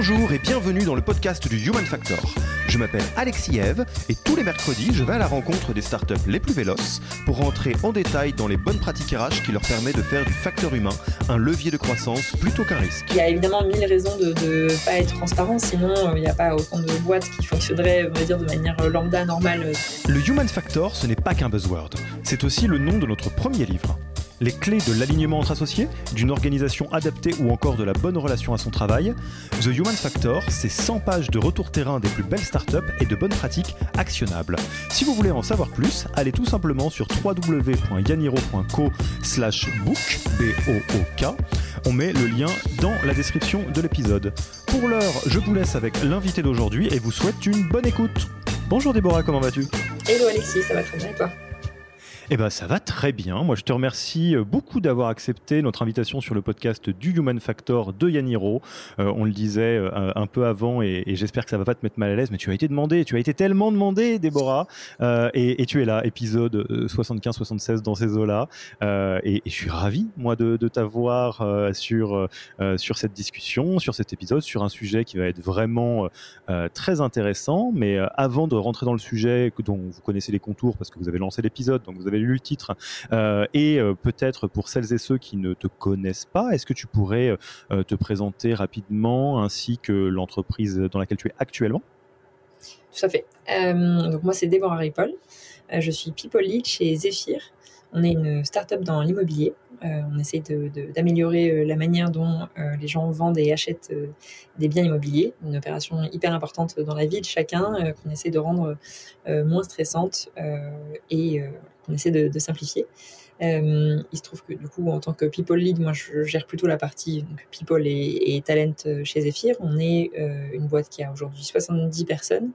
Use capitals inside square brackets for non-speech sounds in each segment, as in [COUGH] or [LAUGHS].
Bonjour et bienvenue dans le podcast du Human Factor. Je m'appelle Alexis Eve et tous les mercredis, je vais à la rencontre des startups les plus véloces pour rentrer en détail dans les bonnes pratiques RH qui leur permettent de faire du facteur humain un levier de croissance plutôt qu'un risque. Il y a évidemment mille raisons de ne pas être transparent, sinon euh, il n'y a pas autant de boîtes qui fonctionneraient, on va dire, de manière euh, lambda, normale. Le Human Factor, ce n'est pas qu'un buzzword, c'est aussi le nom de notre premier livre les clés de l'alignement entre associés, d'une organisation adaptée ou encore de la bonne relation à son travail. The Human Factor, c'est 100 pages de retour terrain des plus belles startups et de bonnes pratiques actionnables. Si vous voulez en savoir plus, allez tout simplement sur www.yaniro.co book, B-O-O-K. On met le lien dans la description de l'épisode. Pour l'heure, je vous laisse avec l'invité d'aujourd'hui et vous souhaite une bonne écoute. Bonjour Déborah, comment vas-tu? Hello Alexis, ça va très bien et toi? Eh ben, ça va très bien. Moi, je te remercie euh, beaucoup d'avoir accepté notre invitation sur le podcast du Human Factor de Yaniro. Euh, on le disait euh, un peu avant et, j'espère que ça va pas te mettre mal à l'aise, mais tu as été demandé, tu as été tellement demandé, Déborah, et, tu es là, épisode 75-76 dans ces eaux-là. Et, je suis ravi, moi, de, t'avoir sur, sur cette discussion, sur cet épisode, sur un sujet qui va être vraiment très intéressant. Mais avant de rentrer dans le sujet dont vous connaissez les contours parce que vous avez lancé l'épisode, donc vous avez lu le titre. Euh, et euh, peut-être pour celles et ceux qui ne te connaissent pas, est-ce que tu pourrais euh, te présenter rapidement ainsi que l'entreprise dans laquelle tu es actuellement? Tout à fait. donc moi, c'est Déborah Ripoll. je suis People Lead chez Zephyr. On est une start-up dans l'immobilier. on essaie d'améliorer la manière dont les gens vendent et achètent des biens immobiliers. Une opération hyper importante dans la vie de chacun qu'on essaie de rendre moins stressante et on essaie de, simplifier. Euh, il se trouve que du coup, en tant que people lead, moi, je gère plutôt la partie people et, talent euh, chez Zephyr. On est euh, une boîte qui a aujourd'hui 70 personnes.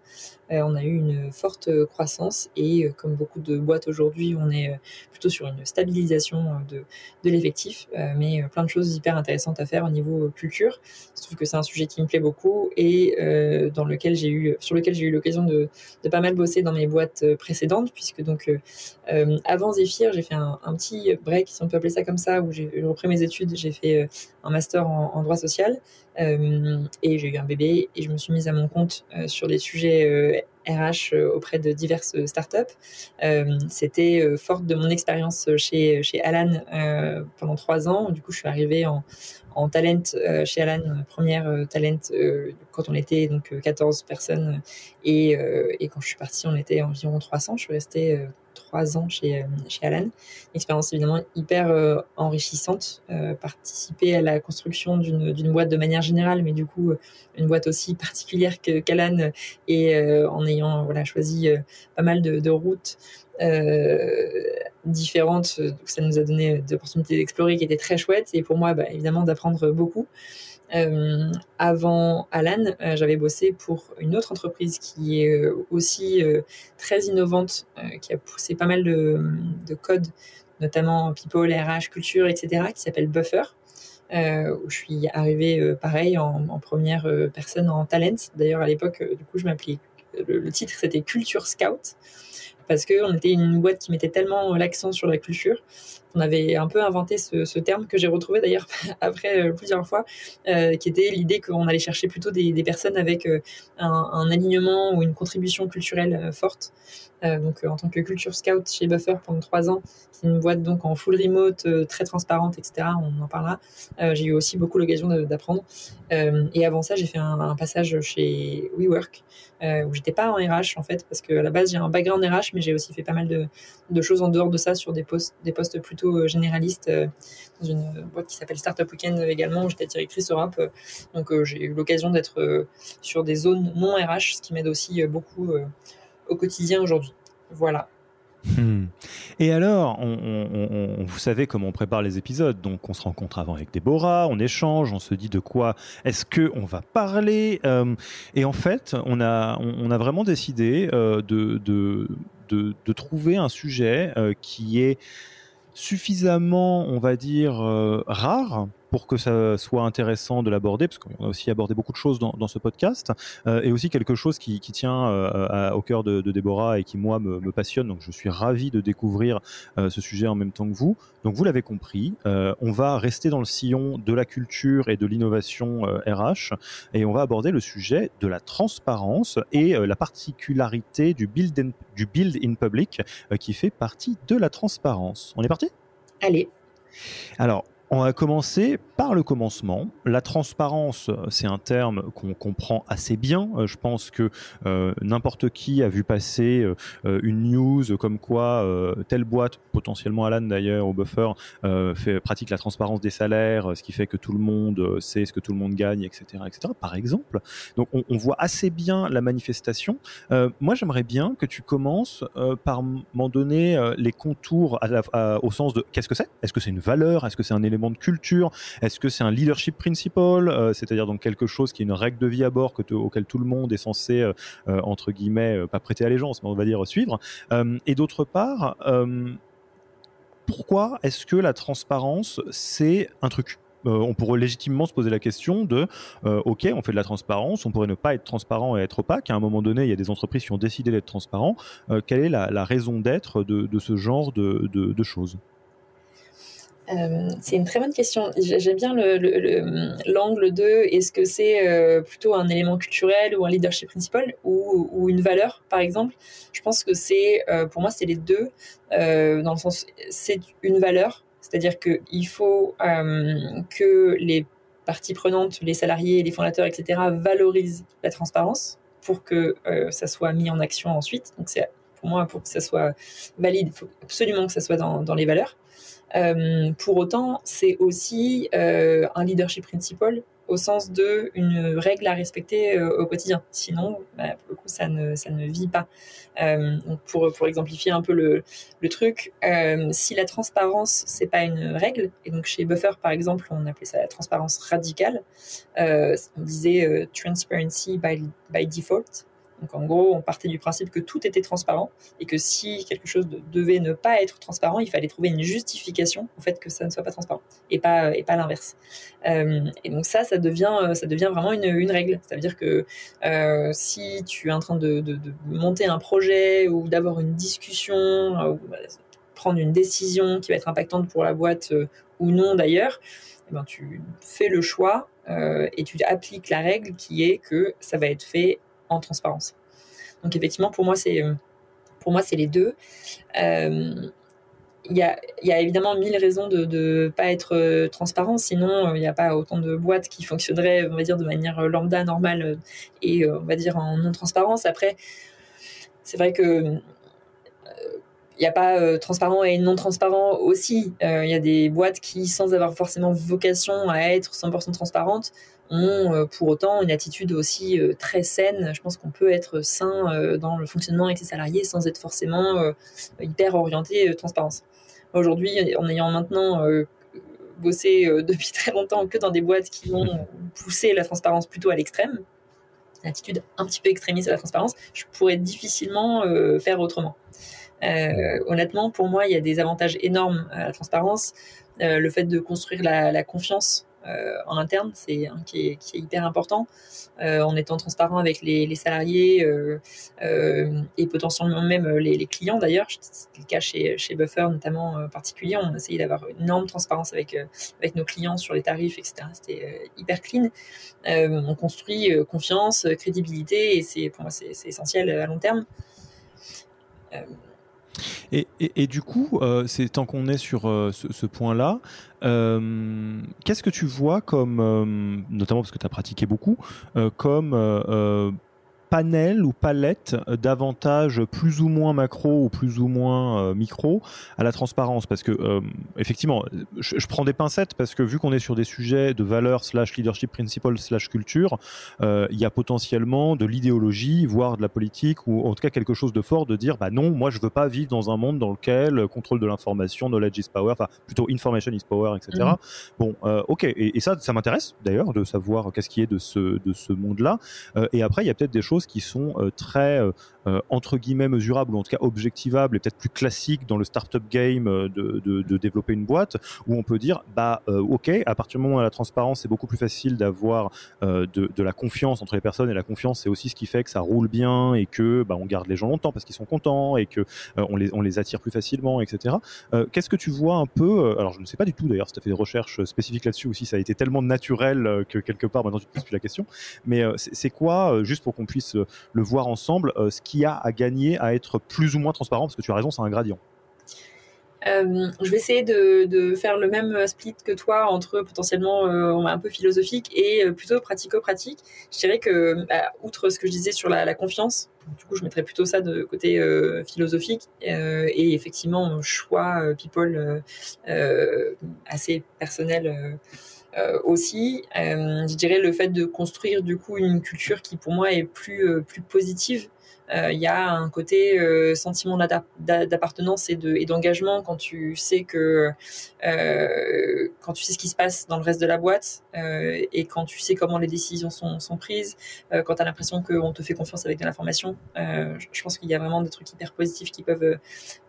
on a eu une forte croissance et comme beaucoup de boîtes aujourd'hui, on est plutôt sur une stabilisation de, l'effectif, mais plein de choses hyper intéressantes à faire au niveau culture. Il se trouve que c'est un sujet qui me plaît beaucoup et dans lequel j'ai eu, sur lequel j'ai eu l'occasion de, pas mal bosser dans mes boîtes précédentes, puisque donc avant Zephyr, j'ai fait un petit break, si on peut appeler ça comme ça, où j'ai repris mes études, j'ai fait euh, un master en, droit social euh, et j'ai eu un bébé et je me suis mise à mon compte euh, sur des sujets RH auprès de diverses startups. C'était forte de mon expérience chez, chez Alan pendant trois ans. Du coup, je suis arrivée en, en talent chez Alan, première talent quand on était donc 14 personnes et, quand je suis partie, on était environ 300. Je suis restée trois ans chez, euh, chez Alan. expérience évidemment hyper euh, enrichissante, euh, participer à la construction d'une boîte de manière générale, mais du coup une boîte aussi particulière qu'Alan et en ayant voilà, choisi pas mal de routes. Différentes, donc ça nous a donné des opportunités d'explorer qui étaient très chouettes et pour moi bah, évidemment d'apprendre beaucoup. Euh, avant Alan, euh, j'avais bossé pour une autre entreprise qui est euh, aussi très innovante, qui a poussé pas mal de, codes, notamment People, RH, Culture, etc., qui s'appelle Buffer. où je suis arrivée pareil en, première personne en talent. D'ailleurs, à l'époque, du coup, je m'appelais. Le, titre, c'était Culture Scout parce qu'on était une boîte qui mettait tellement l'accent sur la culture on avait un peu inventé ce, terme que j'ai retrouvé d'ailleurs [LAUGHS] après euh, plusieurs fois, euh, qui était l'idée qu'on allait chercher plutôt des, personnes avec euh, un, alignement ou une contribution culturelle forte. donc en tant que culture scout chez Buffer pendant trois ans, c'est une boîte donc en full remote, très transparente, etc. On en parlera. j'ai eu aussi beaucoup l'occasion d'apprendre. et avant ça, j'ai fait un, passage chez WeWork où j'étais pas en RH en fait, parce que à la base j'ai un background RH, mais j'ai aussi fait pas mal de, de choses en dehors de ça sur des postes, des postes plutôt plutôt généraliste dans une boîte qui s'appelle Startup Weekend également, où j'étais directrice Europe. Donc j'ai eu l'occasion d'être sur des zones non RH, ce qui m'aide aussi beaucoup au quotidien aujourd'hui. Voilà. Hmm. Et alors, on, vous savez comment on prépare les épisodes, donc on se rencontre avant avec Déborah, on échange, on se dit de quoi est-ce que on va parler, euh, et en fait, on a, on, a vraiment décidé euh, de, de, de, trouver un sujet euh, qui est suffisamment, on va dire, rare pour que ça soit intéressant de l'aborder, parce qu'on a aussi abordé beaucoup de choses dans, ce podcast, euh, et aussi quelque chose qui, tient euh, au cœur de, Déborah et qui, moi, me, passionne. Donc, je suis ravi de découvrir euh, ce sujet en même temps que vous. Donc, vous l'avez compris, on va rester dans le sillon de la culture et de l'innovation RH, et on va aborder le sujet de la transparence et la particularité du build, in, du build in public qui fait partie de la transparence. On est parti? Allez. Alors, on va commencer par le commencement. La transparence, c'est un terme qu'on comprend assez bien. Euh, je pense que euh, n'importe qui a vu passer euh, une news comme quoi telle boîte, potentiellement Alan d'ailleurs au Buffer, fait, pratique la transparence des salaires, ce qui fait que tout le monde sait ce que tout le monde gagne, etc. etc. par exemple. Donc on, voit assez bien la manifestation. moi j'aimerais bien que tu commences par m'en donner les contours au sens de qu'est-ce que c'est? Est-ce que c'est une valeur? Est-ce que c'est un élément de culture. Est-ce que c'est un leadership principle, euh, c'est-à-dire donc quelque chose qui est une règle de vie à bord que auquel tout le monde est censé euh, euh, entre guillemets pas prêter allégeance, mais on va dire suivre. et d'autre part, pourquoi est-ce que la transparence c'est un truc? On pourrait légitimement se poser la question de ok on fait de la transparence on pourrait ne pas être transparent et être opaque. À un moment donné il y a des entreprises qui ont décidé d'être transparents. Quelle est la, raison d'être de, ce genre de choses? Euh, c'est une très bonne question. J'aime bien l'angle de est-ce que c'est euh, plutôt un élément culturel ou un leadership principal ou, une valeur, par exemple? Je pense que c'est, euh, pour moi, c'est les deux, dans le sens, c'est une valeur, c'est-à-dire qu'il faut que les parties prenantes, les salariés, les fondateurs, etc., valorisent la transparence pour que ça soit mis en action ensuite. Donc, pour moi, pour que ça soit valide, il faut absolument que ça soit dans les valeurs. Euh, pour autant, c'est aussi euh, un leadership principal au sens de une règle à respecter euh, au quotidien. Sinon, bah, pour le coup, ça ne, ça ne vit pas. donc pour, pour exemplifier un peu le, le truc, si la transparence, c'est pas une règle, et donc chez Buffer, par exemple, on appelait ça la transparence radicale, on disait transparency by, by default, donc en gros, on partait du principe que tout était transparent et que si quelque chose devait ne pas être transparent, il fallait trouver une justification au fait que ça ne soit pas transparent et pas et pas l'inverse. Euh, et donc ça, ça devient ça devient vraiment une, une règle. Ça veut dire que euh, si tu es en train de, de, monter un projet ou d'avoir une discussion euh, ou bah, prendre une décision qui va être impactante pour la boîte ou non d'ailleurs, eh ben, tu fais le choix et tu appliques la règle qui est que ça va être fait en transparence. Donc effectivement, pour moi, c'est euh, pour moi c'est les deux. Euh, il y, a, y, a, évidemment mille raisons de ne pas être euh, transparent, sinon il n'y a pas autant de boîtes qui fonctionneraient, on va dire, de manière lambda, normale et on va dire en non-transparence. Après, c'est vrai que il n'y a pas transparent et non transparent aussi. Il y a des boîtes qui, sans avoir forcément vocation à être 100% transparentes, ont euh, pour autant une attitude aussi euh, très saine. Je pense qu'on peut être sain euh, dans le fonctionnement avec ses salariés sans être forcément hyper orienté transparence. Aujourd'hui, en ayant maintenant bossé [LAUGHS] depuis très longtemps que dans des boîtes qui ont poussé la transparence plutôt à l'extrême, attitude un petit peu extrémiste à la transparence, je pourrais difficilement faire autrement. honnêtement, pour moi, il y a des avantages énormes à la transparence. le fait de construire la confiance en interne, c'est qui, est, qui, est, hyper important, euh, en étant transparent avec les, salariés euh, et potentiellement même les, clients d'ailleurs. C'était le cas chez, chez Buffer notamment en particulier. On essayait d'avoir une énorme transparence avec, avec nos clients sur les tarifs, etc. C'était hyper clean. on construit confiance, crédibilité et c'est pour moi c'est essentiel à long terme. Et, du coup, euh, c'est tant qu'on est sur euh, ce, point-là, euh, qu'est-ce que tu vois comme, notamment parce que tu as pratiqué beaucoup, comme panel ou palette d'avantages plus ou moins macro ou plus ou moins micro à la transparence? Parce que effectivement, je, prends des pincettes parce que vu qu'on est sur des sujets de valeur slash leadership principle slash culture, il y a potentiellement de l'idéologie, voire de la politique ou en tout cas quelque chose de fort de dire bah non, moi je veux pas vivre dans un monde dans lequel contrôle de l'information, knowledge is power, enfin plutôt information is power, etc. Mm. Bon, ok, et, et, ça, ça m'intéresse d'ailleurs de savoir qu'est-ce qui est de ce de ce monde-là. et après, il y a peut-être des choses qui sont euh, très euh, euh, entre guillemets mesurables ou en tout cas objectivables et peut-être plus classiques dans le startup game de, de, développer une boîte où on peut dire bah ok à partir du moment où la transparence c'est beaucoup plus facile d'avoir de, de, la confiance entre les personnes et la confiance c'est aussi ce qui fait que ça roule bien et que bah, on garde les gens longtemps parce qu'ils sont contents et que on, les, on les attire plus facilement etc qu'est-ce que tu vois un peu alors je ne sais pas du tout d'ailleurs si tu as fait des recherches spécifiques là-dessus ou si ça a été tellement naturel que quelque part maintenant tu te poses plus la question mais c'est quoi juste pour qu'on puisse le voir ensemble, euh, ce qui a à gagner à être plus ou moins transparent, parce que tu as raison, c'est un gradient. Euh, je vais essayer de, faire le même split que toi entre potentiellement euh, un peu philosophique et plutôt pratico-pratique. Je dirais que, bah, outre ce que je disais sur la, confiance, du coup, je mettrais plutôt ça de côté philosophique et effectivement, choix people assez personnel euh, aussi, euh, je dirais le fait de construire du coup une culture qui pour moi est euh, plus positive. Il y a un côté sentiment d'appartenance et de et d'engagement quand tu sais que quand tu sais ce qui se passe dans le reste de la boîte et quand tu sais comment les décisions sont, sont prises, quand tu as l'impression qu'on te fait confiance avec de l'information. je pense qu'il y a vraiment des trucs hyper positifs qui peuvent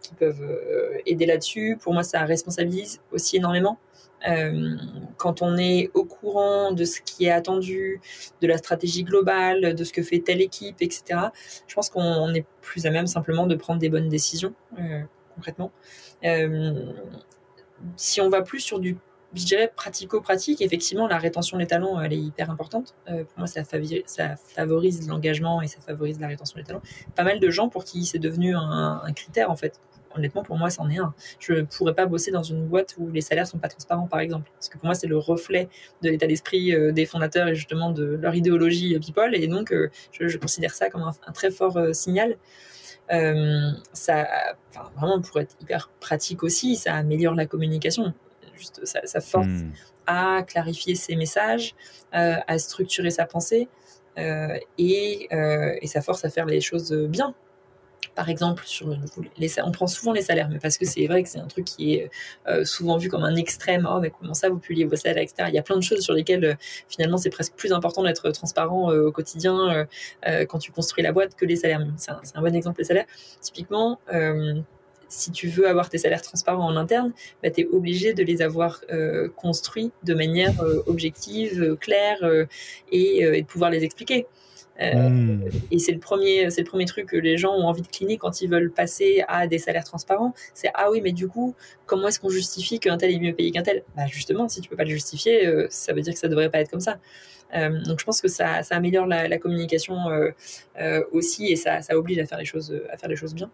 qui peuvent aider là-dessus. Pour moi, ça responsabilise aussi énormément. Euh, quand on est au courant de ce qui est attendu, de la stratégie globale, de ce que fait telle équipe, etc., je pense qu'on est plus à même simplement de prendre des bonnes décisions, euh, concrètement. Euh, si on va plus sur du je dirais pratico-pratique, effectivement, la rétention des talents, elle est hyper importante. pour moi, ça, favorise l'engagement et ça favorise la rétention des talents. Pas mal de gens pour qui c'est devenu un, critère, en fait honnêtement, pour moi, c'en est un. Je ne pourrais pas bosser dans une boîte où les salaires sont pas transparents, par exemple. Parce que pour moi, c'est le reflet de l'état d'esprit euh, des fondateurs et justement de leur idéologie euh, people. Et donc, euh, je, considère ça comme un, très fort signal. ça, vraiment, pour être hyper pratique aussi, ça améliore la communication. Juste, ça, force hmm. à clarifier ses messages, à structurer sa pensée. et, et, ça force à faire les choses bien par exemple, on prend souvent les salaires, mais parce que c'est vrai que c'est un truc qui est euh, souvent vu comme un extrême. Oh, mais comment ça, vous publiez vos salaires, etc. Il y a plein de choses sur lesquelles euh, finalement c'est presque plus important d'être transparent euh, au quotidien quand tu construis la boîte que les salaires. C'est un, bon exemple les salaires. Typiquement, si tu veux avoir tes salaires transparents en interne, bah, tu es obligé de les avoir construits de manière objective, claire et, de pouvoir les expliquer. Euh. Et c'est le premier, c'est le premier truc que les gens ont envie de cliner quand ils veulent passer à des salaires transparents. C'est ah oui, mais du coup, comment est-ce qu'on justifie qu'un tel est mieux payé qu'un tel? Bah justement, si tu peux pas le justifier, euh, ça veut dire que ça devrait pas être comme ça. Euh, donc je pense que ça, améliore la, communication aussi et ça, oblige à faire les choses, à faire les choses bien.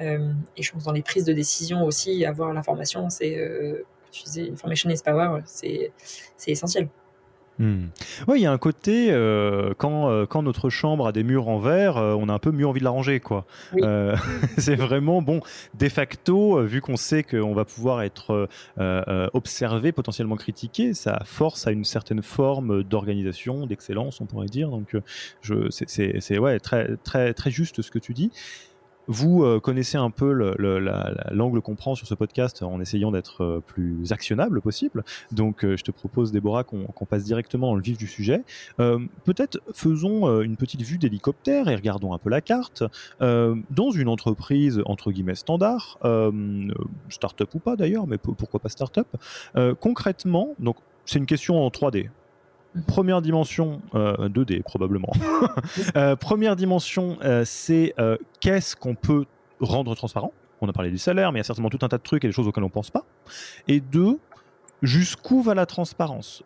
et je pense dans les prises de décision aussi, avoir l'information, c'est, disais, information is power, c'est essentiel. Hmm. Oui, il y a un côté euh, quand, euh, quand notre chambre a des murs en verre, euh, on a un peu mieux envie de la ranger, quoi. [LAUGHS] c'est vraiment bon. De facto, vu qu'on sait qu'on va pouvoir être observé, potentiellement critiqué, ça force à une certaine forme d'organisation, d'excellence, on pourrait dire. Donc, je, c'est, ouais, très, très, très juste ce que tu dis. Vous euh, connaissez un peu l'angle qu'on prend sur ce podcast en essayant d'être euh, plus actionnable possible. Donc, euh, je te propose, Déborah, qu'on passe directement dans le vif du sujet. Peut-être faisons une petite vue d'hélicoptère et regardons un peu la carte. dans une entreprise, entre guillemets, standard, start-up ou pas d'ailleurs, mais pourquoi pas start-up, concrètement, donc c'est une question en 3D. Première dimension, 2D euh, probablement. [LAUGHS] Euh, première dimension, euh, c'est qu'est-ce qu'on peut rendre transparent? On a parlé du salaire, mais il y a certainement tout un tas de trucs et des choses auxquelles on ne pense pas. Et deux, jusqu'où va la transparence?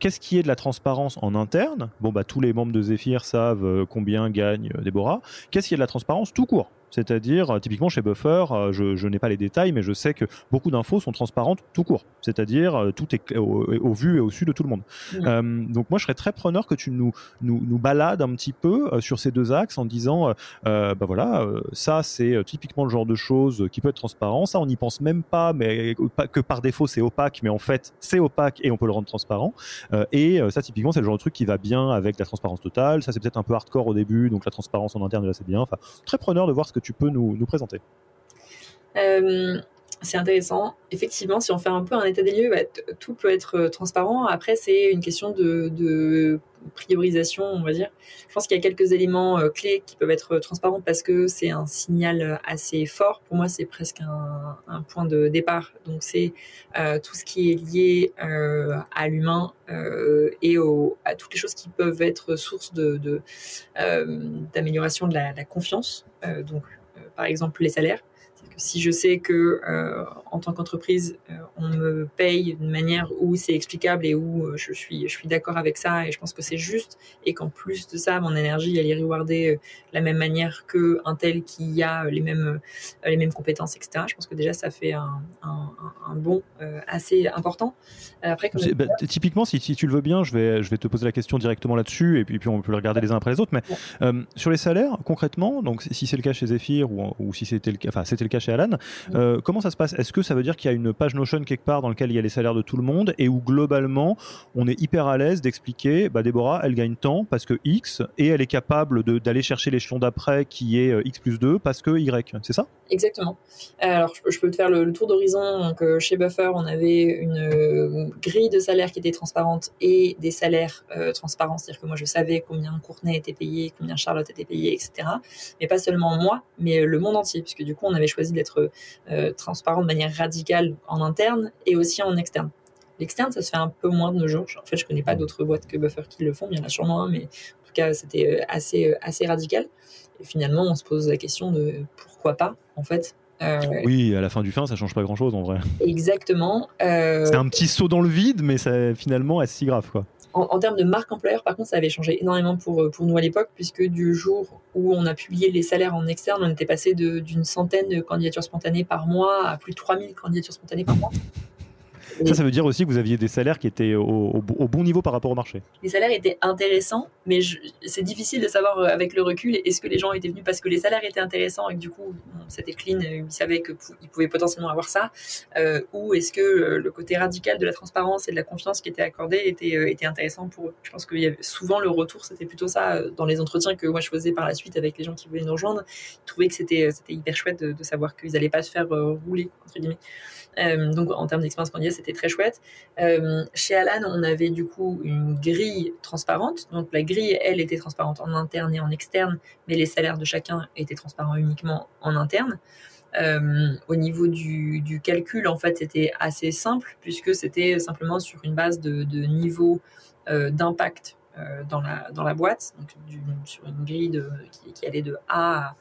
Qu'est-ce qui est de la transparence en interne? Bon, bah tous les membres de Zephyr savent combien gagne Déborah. Qu'est-ce qui est de la transparence tout court? C'est-à-dire, typiquement chez Buffer, je, n'ai pas les détails, mais je sais que beaucoup d'infos sont transparentes tout court. C'est-à-dire, tout est au, vu et au su de tout le monde. Mmh. donc moi, je serais très preneur que tu nous, nous, nous balades un petit peu sur ces deux axes en disant, bah voilà, ça c'est typiquement le genre de choses qui peut être transparent. Ça, on n'y pense même pas, mais que par défaut c'est opaque, mais en fait c'est opaque et on peut le rendre transparent. et ça, typiquement, c'est le genre de truc qui va bien avec la transparence totale. Ça, c'est peut-être un peu hardcore au début, donc la transparence en interne, là, c'est bien. Enfin, très preneur de voir ce que tu peux nous, présenter. Euh, c'est intéressant. Effectivement, si on fait un peu un état des lieux, bah, tout peut être euh, transparent. Après, c'est une question de, priorisation, on va dire. Je pense qu'il y a quelques éléments euh, clés qui peuvent être transparents parce que c'est un signal assez fort. Pour moi, c'est presque un, point de départ. Donc, c'est tout ce qui est lié à l'humain et à toutes les choses qui peuvent être source d'amélioration de, la, la, confiance. donc, par exemple, les salaires si je sais que euh, en tant qu'entreprise, euh, on me paye d'une manière où c'est explicable et où euh, je suis, je suis d'accord avec ça et je pense que c'est juste et qu'en plus de ça, mon énergie, elle est rewardée de la même manière qu'un tel qui a les mêmes, les mêmes compétences, etc. Je pense que déjà, ça fait un, un, un bon assez important. Après, bah, typiquement, si, si, tu le veux bien, je vais, je vais te poser la question directement là-dessus et puis, puis on peut le regarder les uns après les autres. Mais sur les salaires, concrètement, donc si c'est le cas chez Zephyr ou, ou si c'était le cas, enfin c'était le cas chez Alan. Euh, comment ça se passe? Est-ce que ça veut dire qu'il y a une page Notion quelque part dans laquelle il y a les salaires de tout le monde et où globalement on est hyper à l'aise d'expliquer, bah Déborah, elle gagne tant parce que X et elle est capable d'aller chercher l'échelon d'après qui est euh, X plus 2 parce que Y, c'est ça? Exactement. Alors je, peux te faire le, tour d'horizon. Donc euh, chez Buffer, on avait une, grille de salaire qui était transparente et des salaires transparents, c'est-à-dire que moi je savais combien Courtenay était payé, combien Charlotte était payé, etc. Mais pas seulement moi, mais le monde entier, puisque du coup on avait choisi d'être euh, transparent de manière radicale en interne et aussi en externe. L'externe, ça se fait un peu moins de nos jours. En fait, je connais pas d'autres boîtes que Buffer qui le font, il y en a sûrement un, mais en tout cas, c'était euh, assez, euh, assez radical. Et finalement, on se pose la question de pourquoi pas, en fait. oui, à la fin du fin, ça change pas grand-chose en vrai. Exactement. C'est un petit saut dans le vide, mais ça, finalement, est si grave quoi. En, termes de marque employeur, par contre, ça avait changé énormément pour, pour nous à l'époque, puisque du jour où on a publié les salaires en externe, on était passé d'une centaine de candidatures spontanées par mois à plus de 3000 candidatures spontanées par mois. Ça, ça veut dire aussi que vous aviez des salaires qui étaient au, bon niveau par rapport au marché. Les salaires étaient intéressants, mais c'est difficile de savoir euh, avec le recul est-ce que les gens étaient venus parce que les salaires étaient intéressants et que du coup c'était clean, euh, ils savaient qu'ils pouvaient potentiellement avoir ça, euh, ou est-ce que le côté radical de la transparence et de la confiance qui était accordé était, était intéressant pour eux? Je pense qu'il y avait souvent le retour, c'était plutôt ça dans les entretiens que moi je faisais par la suite avec les gens qui voulaient nous rejoindre. Ils trouvaient que c'était hyper chouette de, de savoir qu'ils n'allaient pas se faire rouler entre guillemets. Euh, donc en termes d'expérience candidat, c'était très chouette. Euh, chez Alan, on avait du coup une grille transparente. Donc la grille, elle, était transparente en interne et en externe, mais les salaires de chacun étaient transparents uniquement en interne. Euh, au niveau du, calcul, en fait, c'était assez simple puisque c'était simplement sur une base de, niveau d'impact dans, la, boîte, donc sur une grille qui, allait de A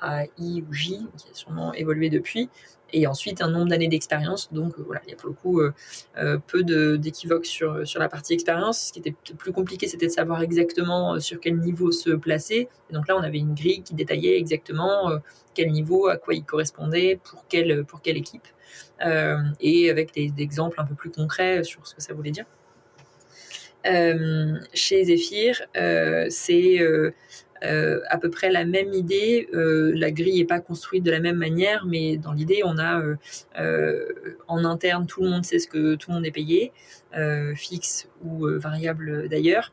à I ou J, qui a sûrement évolué depuis et ensuite un nombre d'années d'expérience. Donc euh, voilà, il y a pour le coup euh, euh, peu d'équivoques sur, sur la partie expérience. Ce qui était plus compliqué, c'était de savoir exactement sur quel niveau se placer. Et donc là, on avait une grille qui détaillait exactement quel niveau, à quoi il correspondait, pour quelle, pour quelle équipe, et avec des, des, exemples un peu plus concrets sur ce que ça voulait dire. chez Zephyr, c'est euh, à peu près la même idée. Euh, la grille n'est pas construite de la même manière, mais dans l'idée, on a euh, en interne, tout le monde sait ce que tout le monde est payé, fixe ou variable d'ailleurs.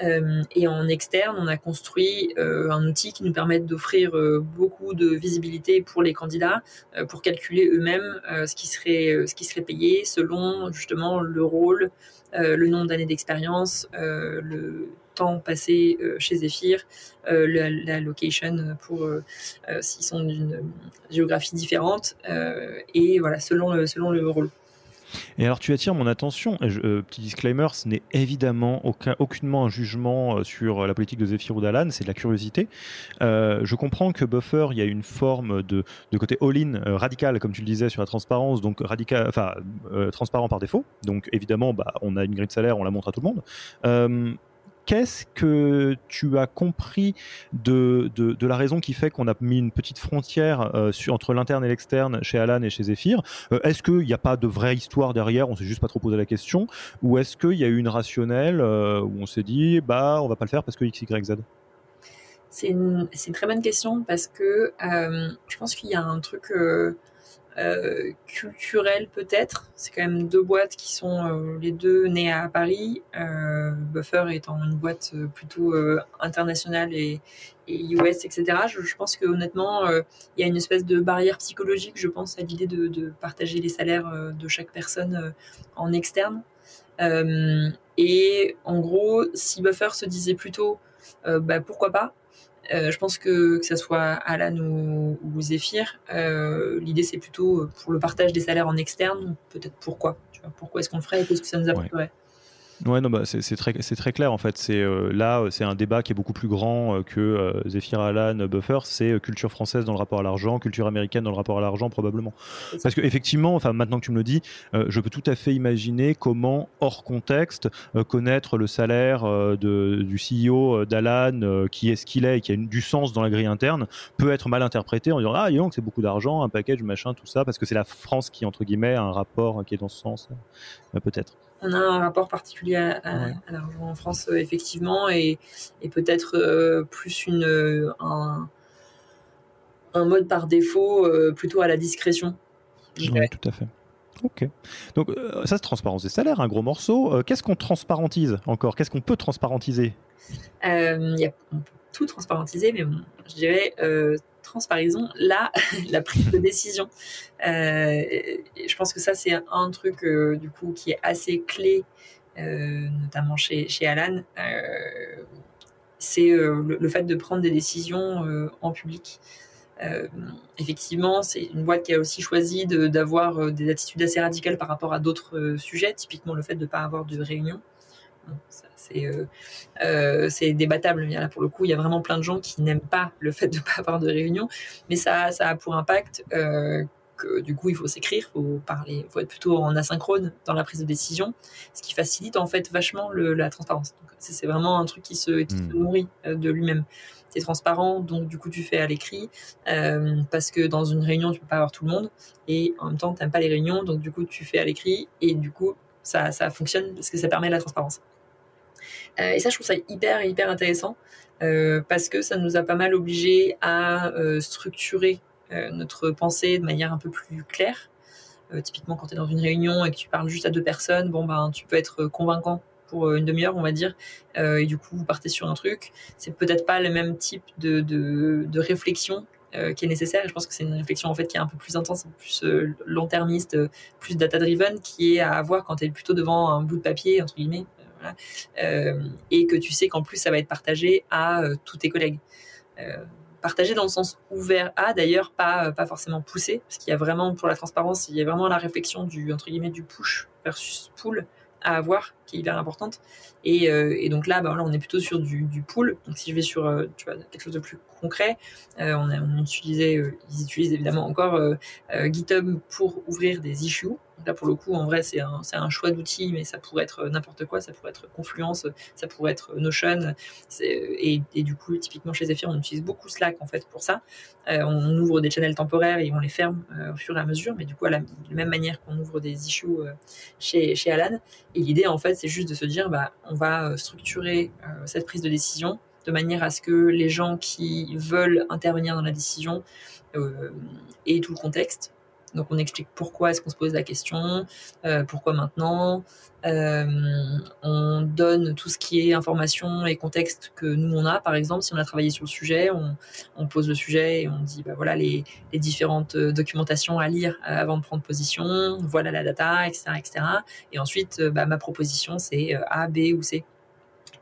et en externe, on a construit un outil qui nous permet d'offrir beaucoup de visibilité pour les candidats, pour calculer eux-mêmes ce, qui serait, ce qui serait payé selon justement le rôle, le nombre d'années d'expérience, le temps passé euh, chez Zephyr, euh, la, location pour euh, s'ils sont d'une géographie différente, et voilà, selon le, selon le rôle. Et alors tu attires mon attention, petit disclaimer, ce n'est évidemment aucun, aucunement un jugement sur la politique de Zephyr ou d'Alan, c'est de la curiosité. je comprends que Buffer, il y a une forme de, de côté all-in radical, comme tu le disais, sur la transparence, donc radical, enfin transparent par défaut. Donc évidemment, bah, on a une grille de salaire, on la montre à tout le monde qu'est-ce que tu as compris de, de, la raison qui fait qu'on a mis une petite frontière entre l'interne et l'externe chez Alan et chez Zephyr Est-ce qu'il n'y a pas de vraie histoire derrière? On s'est juste pas trop posé la question, ou est-ce qu'il y a eu une rationnelle où on s'est dit bah on va pas le faire parce que X, Y, Z? C'est une, très bonne question parce que euh, je pense qu'il y a un truc euh, euh, culturel peut-être. C'est quand même deux boîtes qui sont les deux nées à Paris. Buffer étant une boîte plutôt internationale et, US, etc. Je, pense que honnêtement, il y a une espèce de barrière psychologique, je pense, à l'idée de, partager les salaires de chaque personne en externe. et en gros, si Buffer se disait plutôt, bah, pourquoi pas euh, je pense que que ce soit Alan ou, ou Zephyr, euh, l'idée c'est plutôt pour le partage des salaires en externe, peut-être pourquoi. Tu vois, pourquoi est-ce qu'on le ferait et qu'est-ce que ça nous apporterait? Ouais, non, bah, c'est très, très clair en fait. C'est euh, là, c'est un débat qui est beaucoup plus grand euh, que euh, Zephyr Alan, Buffer. C'est culture française dans le rapport à l'argent, culture américaine dans le rapport à l'argent probablement. Parce que effectivement, enfin maintenant que tu me le dis, je peux tout à fait imaginer comment hors contexte connaître le salaire de, du CEO d'Alan, qui est ce qu'il est et qui a du sens dans la grille interne, peut être mal interprété en disant ah donc c'est beaucoup d'argent, un package machin, tout ça, parce que c'est la France qui entre guillemets a un rapport qui est dans ce sens, peut-être on a un rapport particulier à, l'argent en France, euh, effectivement, et, peut-être euh, plus une, euh, un, mode par défaut plutôt à la discrétion. Oui, tout à fait. Ok. Donc ça, c'est transparence des salaires, un gros morceau. Qu'est-ce qu'on transparentise encore? Qu'est-ce qu'on peut transparentiser? On peut tout transparentiser, mais je dirais transparaison, là, [LAUGHS] la prise de décision. Euh, je pense que ça, c'est un truc euh, du coup qui est assez clé, euh, notamment chez, chez Alan. c'est le, fait de prendre des décisions en public. effectivement, c'est une boîte qui a aussi choisi d'avoir des attitudes assez radicales par rapport à d'autres sujets, typiquement le fait de ne pas avoir de réunion c'est euh, euh, c'est débattable. Là, pour le coup, il y a vraiment plein de gens qui n'aiment pas le fait de ne [LAUGHS] pas avoir de réunion, mais ça, ça a pour impact euh, que du coup, il faut s'écrire, il faut parler, il faut être plutôt en asynchrone dans la prise de décision, ce qui facilite en fait vachement la transparence. C'est vraiment un truc qui se, hmm. nourrit de lui-même. C'est transparent, donc du coup, tu fais à l'écrit, parce que dans une réunion, tu peux pas avoir tout le monde, et en même temps, tu n'aimes pas les réunions, donc du coup, tu fais à l'écrit, et du coup, ça, ça fonctionne parce que ça permet la transparence. Euh, et ça, je trouve ça hyper, hyper intéressant euh, parce que ça nous a pas mal obligé à euh, structurer notre pensée de manière un peu plus claire. typiquement, quand tu es dans une réunion et que tu parles juste à deux personnes, bon, ben, tu peux être convaincant pour une demi-heure, on va dire, et du coup, vous partez sur un truc. C'est peut-être pas le même type de, de, réflexion qui est nécessaire. je pense que c'est une réflexion en fait qui est un peu plus intense, plus long-termiste, plus data-driven, qui est à avoir quand tu es plutôt devant un bout de papier, entre guillemets, et que tu sais qu'en plus ça va être partagé à euh, tous tes collègues euh, partagé dans le sens ouvert à, d'ailleurs pas, pas forcément poussé, parce qu'il y a vraiment, pour la transparence, il y a vraiment la réflexion du, entre guillemets, du push versus pull à avoir, qui est hyper importante. Et, donc là, bah, on est plutôt sur du, du pull. Donc si je vais sur quelque chose de plus concret, on utilisait, ils utilisent évidemment encore GitHub pour ouvrir des issues. Là, pour le coup, en vrai, c'est un, choix d'outils, mais ça pourrait être n'importe quoi. Ça pourrait être Confluence, ça pourrait être Notion. Et, et, du coup, typiquement chez Zephyr, on utilise beaucoup Slack en fait pour ça. Euh, on ouvre des channels temporaires et on les ferme euh, au fur et à mesure, mais du coup, à la, de la même manière qu'on ouvre des issues euh, chez, Alan. Et l'idée, en fait, c'est juste de se dire, bah, on va structurer cette prise de décision de manière à ce que les gens qui veulent intervenir dans la décision aient tout le contexte donc on explique pourquoi est-ce qu'on se pose la question, euh, pourquoi maintenant. Euh, on donne tout ce qui est information et contexte que nous on a. Par exemple, si on a travaillé sur le sujet, on, pose le sujet et on dit bah, voilà les, différentes euh, documentations à lire avant de prendre position, voilà la data, etc. etc. Et ensuite, bah, ma proposition c'est A, B ou C.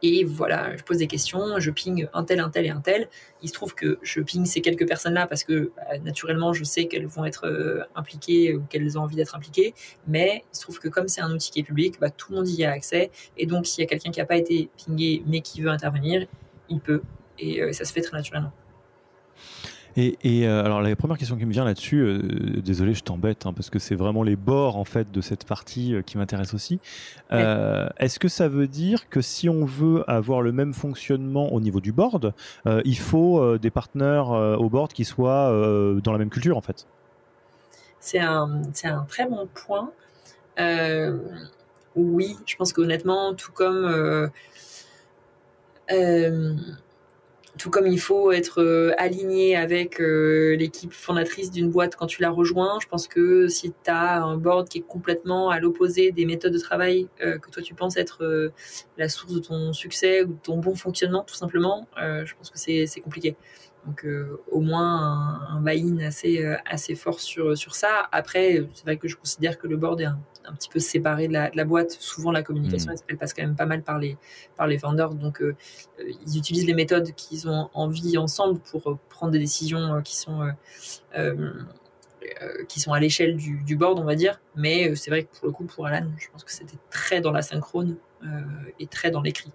Et voilà, je pose des questions, je ping un tel, un tel et un tel. Il se trouve que je ping ces quelques personnes-là parce que bah, naturellement, je sais qu'elles vont être euh, impliquées ou qu'elles ont envie d'être impliquées. Mais il se trouve que comme c'est un outil qui est public, bah, tout le monde y a accès. Et donc, s'il y a quelqu'un qui n'a pas été pingé mais qui veut intervenir, il peut. Et euh, ça se fait très naturellement. Et, euh, alors la première question qui me vient là-dessus, euh, désolé, je t'embête hein, parce que c'est vraiment les bords en fait de cette partie euh, qui m'intéresse aussi. Est-ce que ça veut dire que si on veut avoir le même fonctionnement au niveau du board, il faut des partenaires au board qui soient dans la même culture en fait? C'est un, un, très bon point. oui, je pense qu'honnêtement, tout comme tout comme il faut être euh, aligné avec euh, l'équipe fondatrice d'une boîte quand tu la rejoins, je pense que si tu un board qui est complètement à l'opposé des méthodes de travail euh, que toi tu penses être la source de ton succès ou de ton bon fonctionnement, tout simplement, je pense que c'est compliqué. Donc au moins un, un buy-in assez, assez fort sur, sur ça. Après, c'est vrai que je considère que le board est un, un petit peu séparé de la, de la boîte. Souvent, la communication, mm. elle, passe quand même pas mal par les, par les vendors. Donc, euh, euh, ils utilisent les méthodes qu'ils ont envie ensemble pour euh, prendre des décisions qui sont, qui sont à l'échelle du, du, board, on va dire. Mais c'est vrai que pour le coup, pour Alan, je pense que c'était très dans la synchrone et très dans l'écrit.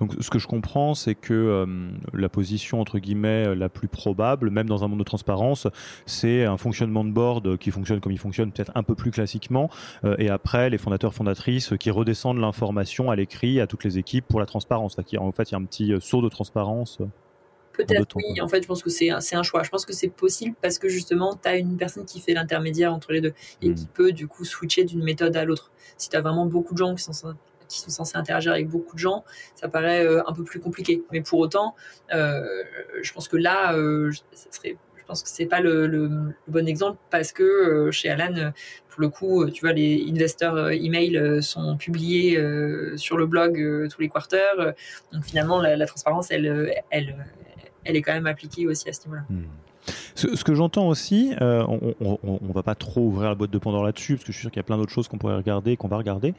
Donc, ce que je comprends, c'est que euh, la position entre guillemets la plus probable, même dans un monde de transparence, c'est un fonctionnement de board qui fonctionne comme il fonctionne peut-être un peu plus classiquement, euh, et après les fondateurs fondatrices qui redescendent l'information à l'écrit à toutes les équipes pour la transparence. En fait, il y a un petit euh, saut de transparence. Peut-être oui, en fait je pense que c'est un, un, choix. Je pense que c'est possible parce que justement tu as une personne qui fait l'intermédiaire entre les deux et hmm. qui peut du coup switcher d'une méthode à l'autre. Si tu as vraiment beaucoup de gens qui sont qui sont censés interagir avec beaucoup de gens, ça paraît euh, un peu plus compliqué. Mais pour autant, euh, je pense que là, euh, je pense que c'est pas le, bon exemple parce que chez Alan, pour le coup, tu vois, les investors email sont publiés sur le blog tous les quarters. donc finalement, la, transparence, elle, elle, elle est quand même appliquée aussi à ce niveau-là. Hmm. Ce, que j'entends aussi, euh, on, ne va pas trop ouvrir la boîte de Pandore là-dessus, parce que je suis sûr qu'il y a plein d'autres choses qu'on pourrait regarder, qu'on va regarder.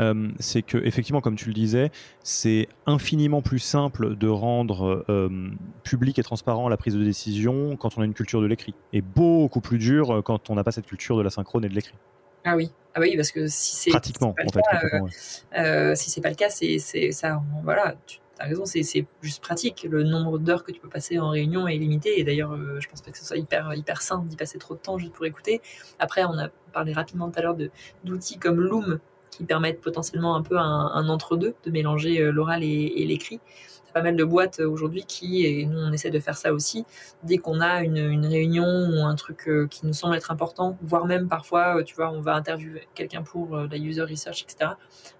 Euh, c'est que effectivement, comme tu le disais, c'est infiniment plus simple de rendre euh, public et transparent la prise de décision quand on a une culture de l'écrit, et beaucoup plus dur quand on n'a pas cette culture de la synchrone et de l'écrit. Ah oui, ah oui, parce que si c'est pratiquement, en fait, si c'est pas le cas, c'est ça, voilà, raison, c'est juste pratique. Le nombre d'heures que tu peux passer en réunion est limité. Et d'ailleurs, euh, je pense pas que ce soit hyper, hyper sain d'y passer trop de temps juste pour écouter. Après, on a parlé rapidement tout à l'heure d'outils comme Loom qui permettent potentiellement un peu un, entre-deux de mélanger euh, l'oral et l'écrit pas mal de boîtes euh, aujourd'hui qui, et nous on essaie de faire ça aussi, dès qu'on a une, réunion ou un truc euh, qui nous semble être important, voire même parfois, euh, tu vois, on va interviewer quelqu'un pour la user research, etc.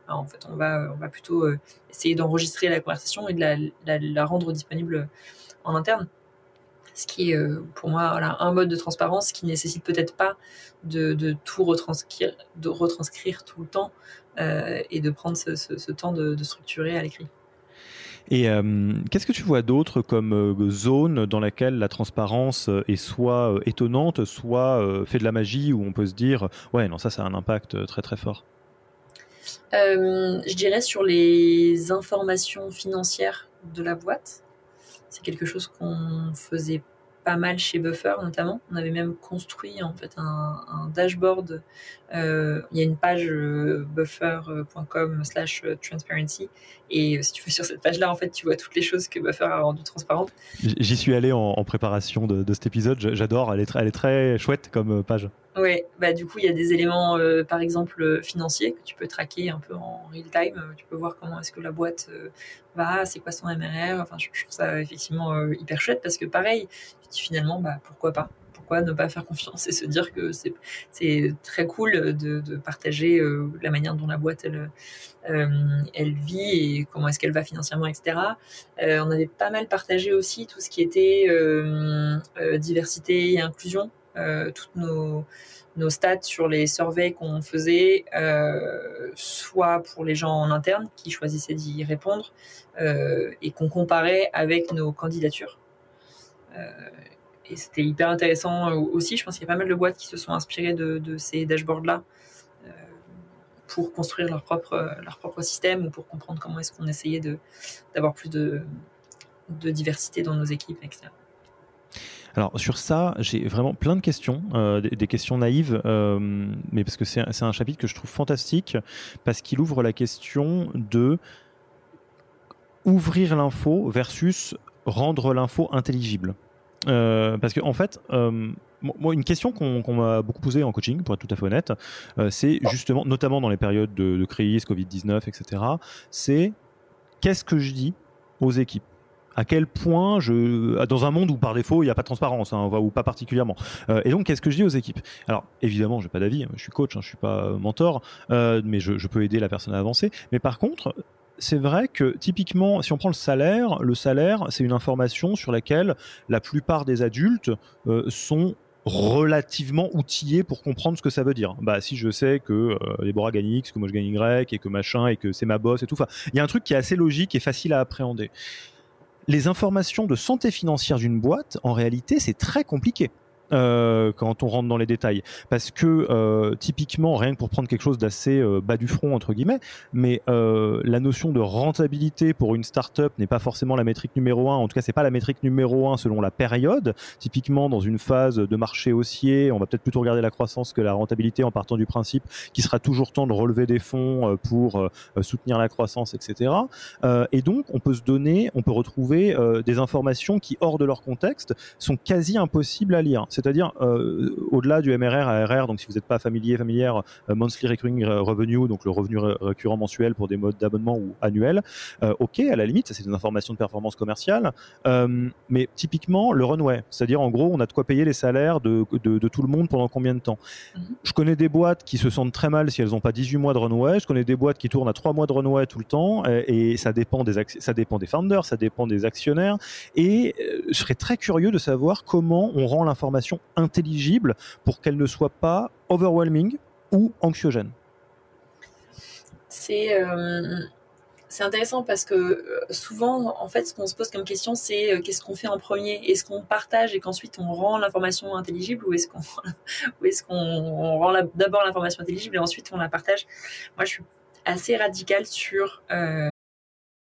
en fait, on va, on va plutôt essayer d'enregistrer la conversation et de la, rendre disponible en interne ce qui est pour moi un mode de transparence qui nécessite peut-être pas de, tout de retranscrire tout le temps et de prendre ce, temps de structurer à l'écrit. Et euh, qu'est-ce que tu vois d'autre comme euh, zone dans laquelle la transparence euh, est soit étonnante, soit fait de la magie, où on peut se dire, ouais, non, ça, ça a un impact très très fort? Je dirais sur les informations financières de la boîte. C'est quelque chose qu'on faisait pas mal chez Buffer notamment. On avait même construit en fait un, dashboard. Euh, il y a une page euh, buffer.com/transparency et euh, si tu fais sur cette page-là, en fait, tu vois toutes les choses que Buffer a rendues transparentes. J'y suis allé en, préparation de, de, cet épisode. J'adore. Elle est, elle est très chouette comme page. Oui, bah du coup, il y a des éléments, euh, par exemple, financiers que tu peux traquer un peu en real time. Tu peux voir comment est-ce que la boîte va, c'est quoi son MRR. Enfin, je, trouve ça effectivement hyper chouette parce que pareil, dis finalement, bah pourquoi pas? Pourquoi ne pas faire confiance et se dire que c'est, très cool de, partager la manière dont la boîte elle, elle vit et comment est-ce qu'elle va financièrement, etc. on avait pas mal partagé aussi tout ce qui était diversité et inclusion euh, toutes nos, stats sur les surveys qu'on faisait, euh, soit pour les gens en interne qui choisissaient d'y répondre euh, et qu'on comparait avec nos candidatures. Et c'était hyper intéressant aussi. Je pense qu'il y a pas mal de boîtes qui se sont inspirées de, ces dashboards-là pour construire leur propre, leur propre système ou pour comprendre comment est-ce qu'on essayait d'avoir plus de, de diversité dans nos équipes, etc. Alors sur ça, j'ai vraiment plein de questions, euh, des, questions naïves, euh, mais parce que c'est un chapitre que je trouve fantastique, parce qu'il ouvre la question de ouvrir l'info versus rendre l'info intelligible. Parce qu'en en fait, moi, une question qu'on m'a beaucoup posée en coaching, pour être tout à fait honnête, c'est justement, notamment dans les périodes de, crise, Covid-19, etc., c'est qu'est-ce que je dis aux équipes? À quel point je dans un monde où par défaut il n'y a pas de transparence hein, ou pas particulièrement. Et donc qu'est-ce que je dis aux équipes? Alors évidemment je n'ai pas d'avis hein, je suis coach hein, je suis pas mentor mais je, peux aider la personne à avancer. Mais par contre c'est vrai que typiquement, si on prend le salaire, le salaire, c'est une information sur laquelle la plupart des adultes euh, sont relativement outillés pour comprendre ce que ça veut dire. Bah si je sais que euh, gagne X, que moi je gagne Y et que machin et que c'est ma boss et tout, il y a un truc qui est assez logique et facile à appréhender. Les informations de santé financière d'une boîte, en réalité, c'est très compliqué. Euh, quand on rentre dans les détails. Parce que euh, typiquement, rien que pour prendre quelque chose d'assez euh, bas du front, entre guillemets, mais la notion de rentabilité pour une startup n'est pas forcément la métrique numéro un. En tout cas, c'est pas la métrique numéro un selon la période. Typiquement, dans une phase de marché haussier, on va peut-être plutôt regarder la croissance que la rentabilité en partant du principe qu'il sera toujours temps de relever des fonds pour soutenir la croissance, etc. et donc, on peut se donner, on peut retrouver des informations qui, hors de leur contexte, sont quasi impossibles à lire c'est-à-dire euh, au-delà du MRR, ARR, donc si vous n'êtes pas familier, familière, euh, monthly recurring revenue, donc le revenu récurrent mensuel pour des modes d'abonnement ou annuel, euh, ok, à la limite, ça c'est une information de performance commerciale, mais typiquement le runway, c'est-à-dire en gros, on a de quoi payer les salaires de, de, tout le monde pendant combien de temps? Mhm. Je connais des boîtes qui se sentent très mal si elles n'ont pas 18 mois de runway, je connais des boîtes qui tournent à 3 mois de runway tout le temps, et, ça, dépend des ça dépend des founders, ça dépend des actionnaires, et je serais très curieux de savoir comment on rend l'information intelligible pour qu'elle ne soit pas overwhelming ou anxiogène C'est euh, intéressant parce que euh, souvent, en fait, ce qu'on se pose comme question, c'est euh, qu'est-ce qu'on fait en premier? Est-ce qu'on partage et qu'ensuite on rend l'information intelligible ou est-ce qu'on [LAUGHS] est qu'on rend d'abord l'information intelligible et ensuite on la partage? Moi, je suis assez radicale sur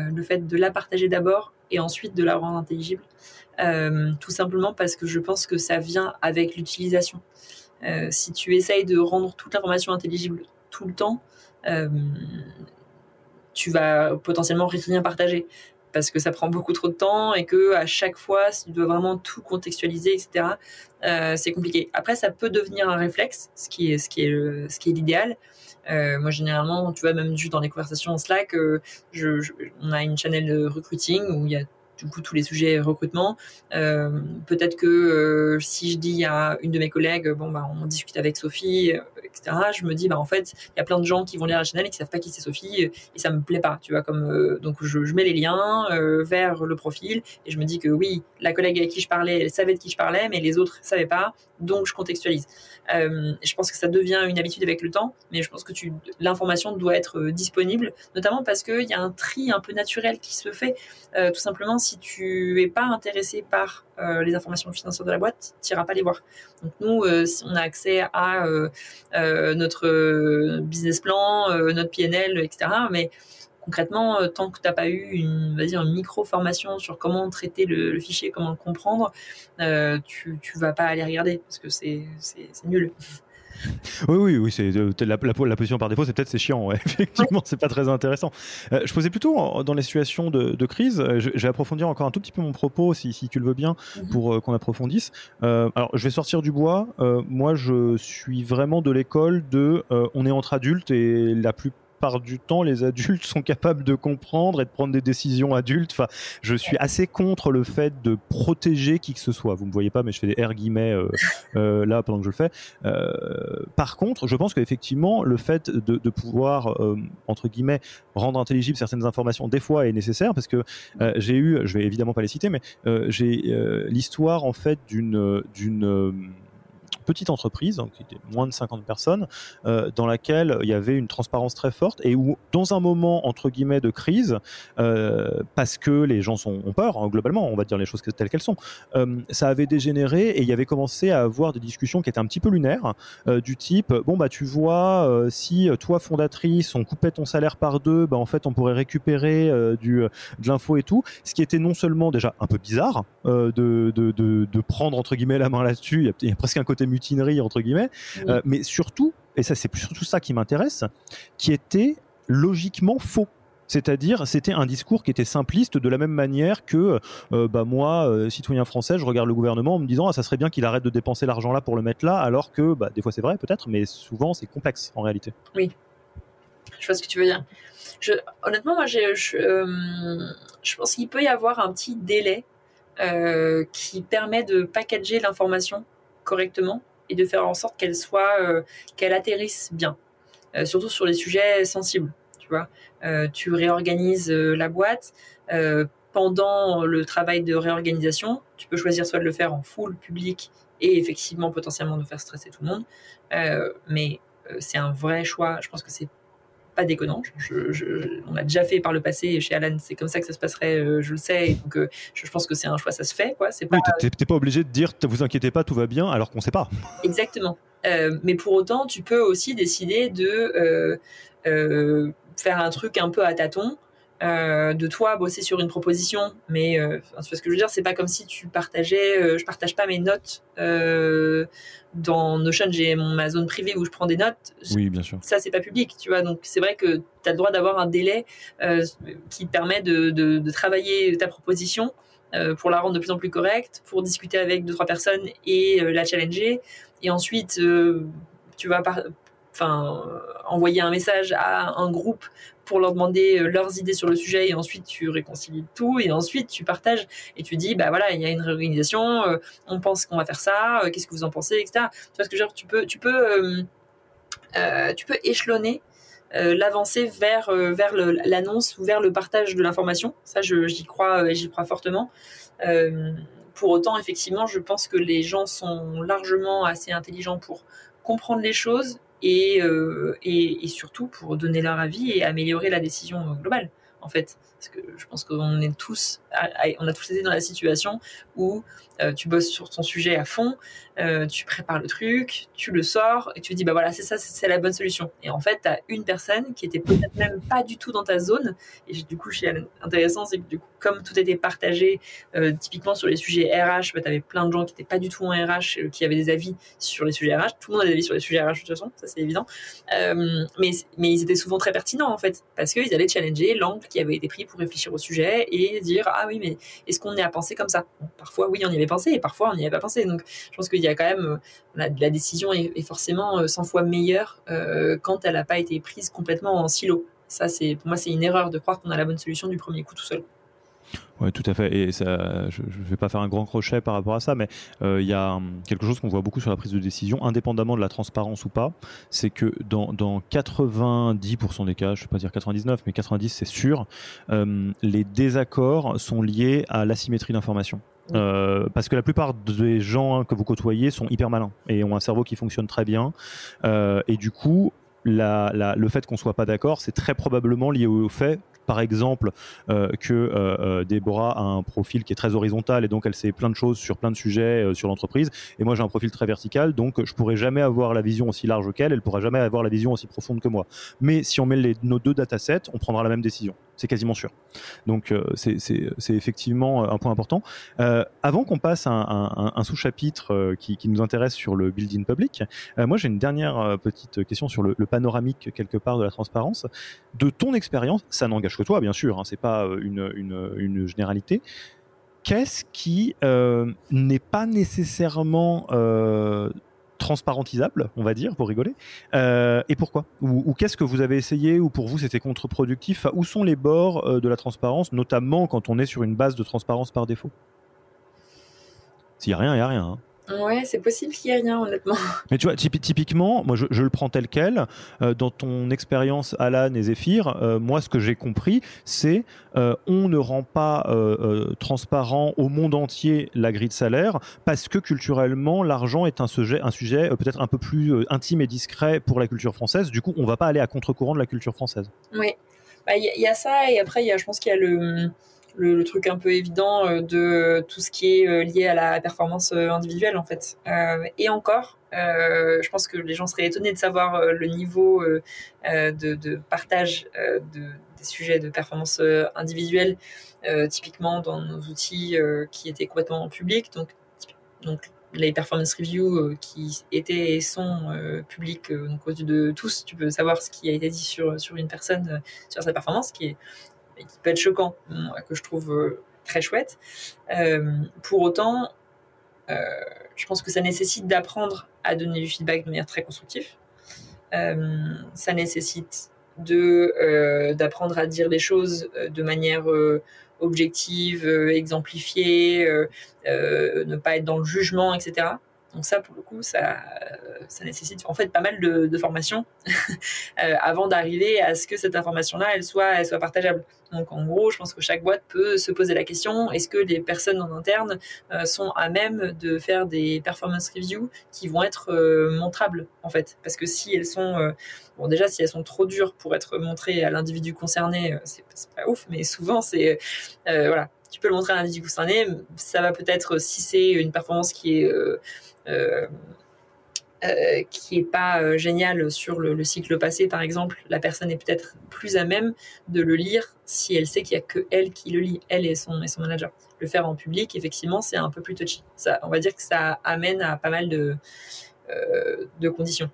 Euh, le fait de la partager d'abord et ensuite de la rendre intelligible. Euh, tout simplement parce que je pense que ça vient avec l'utilisation. Euh, si tu essayes de rendre toute l'information intelligible tout le temps, tu vas potentiellement rien partager parce que ça prend beaucoup trop de temps et que à chaque fois, si tu dois vraiment tout contextualiser, etc., c'est compliqué. Après, ça peut devenir un réflexe, ce qui est ce qui est ce qui est l'idéal. Euh, moi, généralement, tu vois, même juste dans les conversations en Slack, euh, je, on a une channel de recruiting où il y a du coup tous les sujets recrutement. Euh, peut-être que euh, si je dis à une de mes collègues, bon bah on discute avec Sophie, euh, etc. Je me dis bah en fait il y a plein de gens qui vont lire la chaîne et qui savent pas qui c'est Sophie et ça me plaît pas, tu vois comme donc je, mets les liens vers le profil et je me dis que oui la collègue avec qui je parlais elle savait de qui je parlais mais les autres savaient pas donc je contextualise. je pense que ça devient une habitude avec le temps, mais je pense que l'information doit être disponible, notamment parce qu'il y a un tri un peu naturel qui se fait tout simplement si tu es pas intéressé par euh, les informations financières de la boîte, tu n'iras pas les voir. Donc nous, euh, si on a accès à euh, notre business plan, notre PNL, etc. Mais concrètement, tant que tu n'as pas eu une, une micro-formation sur comment traiter le, fichier, comment le comprendre, tu ne vas pas aller regarder parce que c'est nul. Oui, oui, oui, c'est euh, la, la, position par défaut, c'est peut-être c'est chiant. Ouais. [LAUGHS] Effectivement, c'est pas très intéressant. Euh, je posais plutôt dans les situations de, crise. Euh, je, vais approfondir encore un tout petit peu mon propos, si, si tu le veux bien, mhm. pour qu'on approfondisse. alors, je vais sortir du bois. moi, je suis vraiment de l'école de on est entre adultes et la plus du temps, les adultes sont capables de comprendre et de prendre des décisions adultes. Enfin, je suis assez contre le fait de protéger qui que ce soit. Vous me voyez pas, mais je fais des R guillemets euh, [LAUGHS] euh, là pendant que je le fais. Euh, par contre, je pense qu'effectivement, le fait de, pouvoir entre guillemets rendre intelligible certaines informations, des fois, est nécessaire parce que j'ai eu, je vais évidemment pas les citer, mais j'ai l'histoire en fait d'une d'une petite entreprise, donc qui était moins de 50 personnes, dans laquelle il y avait une transparence très forte et où, dans un moment entre guillemets de crise, parce que les gens sont, ont peur, hein, globalement, on va dire les choses telles qu'elles sont, ça avait dégénéré et il y avait commencé à avoir des discussions qui étaient un petit peu lunaires, du type, bon bah tu vois, si toi fondatrice, on coupait ton salaire par deux, bah en fait on pourrait récupérer du, de l'info et tout, ce qui était non seulement déjà un peu bizarre de, de, de, prendre entre guillemets la main là-dessus, il y, a presque un côté mutinerie entre guillemets, mais surtout, et ça c'est surtout ça qui m'intéresse, qui était logiquement faux. C'est-à-dire, c'était un discours qui était simpliste de la même manière que euh, bah moi, euh, citoyen français, je regarde le gouvernement en me disant ah, ça serait bien qu'il arrête de dépenser l'argent là pour le mettre là, alors que bah, des fois c'est vrai peut-être, mais souvent c'est complexe en réalité. Oui, je vois ce que tu veux dire. Je, honnêtement, moi, je, je, euh, je pense qu'il peut y avoir un petit délai qui permet de packager l'information correctement et de faire en sorte qu'elle soit, qu'elle atterrisse bien, surtout sur les sujets sensibles. Euh, tu réorganises euh, la boîte. Euh, pendant le travail de réorganisation, tu peux choisir soit de le faire en full public et effectivement potentiellement de faire stresser tout le monde. mais c'est un vrai choix. Je pense que c'est pas déconnant. on l'a déjà fait par le passé chez Alan, c'est comme ça que ça se passerait, je le sais. donc, je, pense que c'est un choix, ça se fait. Quoi. C'est pas, oui, t'es, pas obligé de dire, vous inquiétez pas, tout va bien, alors qu'on sait pas. Exactement. mais pour autant, tu peux aussi décider de faire un truc un peu à tâtons. Euh, de toi bosser sur une proposition, mais euh, ce que je veux dire, c'est pas comme si tu partageais, euh, je partage pas mes notes dans Notion, j'ai ma zone privée où je prends des notes. Oui, bien sûr. Ça, c'est pas public, tu vois. Donc, c'est vrai que tu as le droit d'avoir un délai qui permet de, de, travailler ta proposition pour la rendre de plus en plus correcte, pour discuter avec deux trois personnes et la challenger. Et ensuite, tu vas par enfin, envoyer un message à un groupe pour leur demander euh, leurs idées sur le sujet et ensuite tu réconcilies tout et ensuite tu partages et tu dis bah voilà il y a une réorganisation euh, on pense qu'on va faire ça euh, qu'est-ce que vous en pensez etc tu vois ce que dire tu peux tu peux tu peux échelonner l'avancée vers vers l'annonce ou vers le partage de l'information. Ça j'y crois j'y crois fortement. Pour autant effectivement je pense que les gens sont largement assez intelligents pour comprendre les choses euh, et, et, surtout pour donner leur avis et améliorer la décision globale, en fait. Parce que je pense qu'on est tous, on a tous été dans la situation où euh, tu bosses sur ton sujet à fond, euh, tu prépares le truc, tu le sors et tu dis bah voilà c'est ça c'est la bonne solution. Et en fait tu as une personne qui était peut-être même pas du tout dans ta zone et du coup c'est intéressant c'est que comme tout était partagé euh, typiquement sur les sujets RH, bah, tu avais plein de gens qui n'étaient pas du tout en RH qui avaient des avis sur les sujets RH. Tout le monde a des avis sur les sujets RH de toute façon, ça c'est évident. mais mais ils étaient souvent très pertinents en fait parce qu'ils allaient challenger l'angle qui avait été pris réfléchir au sujet et dire ah oui mais est-ce qu'on est à penser comme ça? Parfois oui on y avait pensé et parfois on n'y avait pas pensé. Donc je pense qu'il y a quand même la, décision est, forcément 100 euh, fois meilleure euh, quand elle n'a pas été prise complètement en silo. Ça c'est pour moi c'est une erreur de croire qu'on a la bonne solution du premier coup tout seul. Oui, tout à fait. Et ça, je ne vais pas faire un grand crochet par rapport à ça, mais euh, il y a quelque chose qu'on voit beaucoup sur la prise de décision, indépendamment de la transparence ou pas, c'est que dans, dans 90% des cas, je ne vais pas dire 99, mais 90 c'est sûr, hum, les désaccords sont liés à l'asymétrie d'information. Euh, parce que la plupart des gens hein, que vous côtoyez sont hyper malins et ont un cerveau qui fonctionne très bien. Euh, et du coup, la, la, le fait qu'on soit pas d'accord, c'est très probablement lié au fait par exemple euh, que euh, euh, Déborah a un profil qui est très horizontal et donc elle sait plein de choses sur plein de sujets sur l'entreprise et moi j'ai un profil très vertical donc je pourrais jamais avoir la vision aussi large qu'elle, elle pourra jamais avoir la vision aussi profonde que moi. Mais si on met nos deux datasets, on prendra la même décision c'est quasiment sûr. Donc c'est effectivement un point important. avant qu'on passe à un, sous-chapitre qui, nous intéresse sur le building public, moi j'ai une dernière petite question sur le, panoramique quelque part de la transparence. De ton expérience, ça n'engage que toi, bien sûr, hein, c'est pas euh, une, généralité. Qu'est-ce qui euh, n'est pas nécessairement euh, transparentisable, on va dire, pour rigoler, et pourquoi? Ou, qu'est-ce que vous avez essayé, ou pour vous c'était contre-productif? Où sont les bords de la transparence, notamment quand on est sur une base de transparence par défaut? S'il n'y a rien, il n'y a rien. Hein. Ouais, c'est possible qu'il n'y ait rien, honnêtement. [LAUGHS] Mais tu vois, typiquement, moi je, le prends tel quel. Euh, dans ton expérience, Alan et Zephyr, euh, moi ce que j'ai compris, c'est euh, on ne rend pas transparent au monde entier la grille de salaire parce que culturellement, l'argent est un sujet, un sujet peut-être un peu plus intime et discret pour la culture française. Du coup, on ne va pas aller à contre-courant de la culture française. Oui, bah, il y, a ça et après, y a, je pense qu'il y a le le, truc un peu évident euh, de tout ce qui est euh, lié à la performance euh, individuelle en fait. et encore, je pense que les gens seraient étonnés de savoir le niveau de, partage de, des sujets de performance individuelle, typiquement dans nos outils qui étaient complètement publics. Donc, donc les performance reviews qui étaient et sont publics, donc aux yeux de tous, tu peux savoir ce qui a été dit sur, sur une personne, sur sa performance, qui est et qui peut être choquant, que je trouve euh, très chouette. Euh, pour autant, euh, je pense que ça nécessite d'apprendre à donner du feedback de manière très constructive. ça nécessite de d'apprendre à dire les choses de manière objective, exemplifiée, ne pas être dans le jugement, etc. Donc ça, pour le coup, ça, nécessite en fait pas mal de, formation [LAUGHS] euh, avant d'arriver à ce que cette information-là, soit partageable. Donc en gros, je pense que chaque boîte peut se poser la question est-ce que les personnes en interne euh, sont à même de faire des performance reviews qui vont être euh, montrables en fait? Parce que si elles sont, bon déjà si elles sont trop dures pour être montrées à l'individu concerné, c'est pas ouf, mais souvent c'est voilà, tu peux le montrer à l'individu concerné. Ça va peut-être si c'est une performance qui est euh, euh, qui est pas euh, génial sur le, cycle passé, par exemple, la personne est peut-être plus à même de le lire si elle sait qu'il y a que elle qui le lit, elle et son, manager. Le faire en public, effectivement, c'est un peu plus touchy. On va dire que ça amène à pas mal de conditions.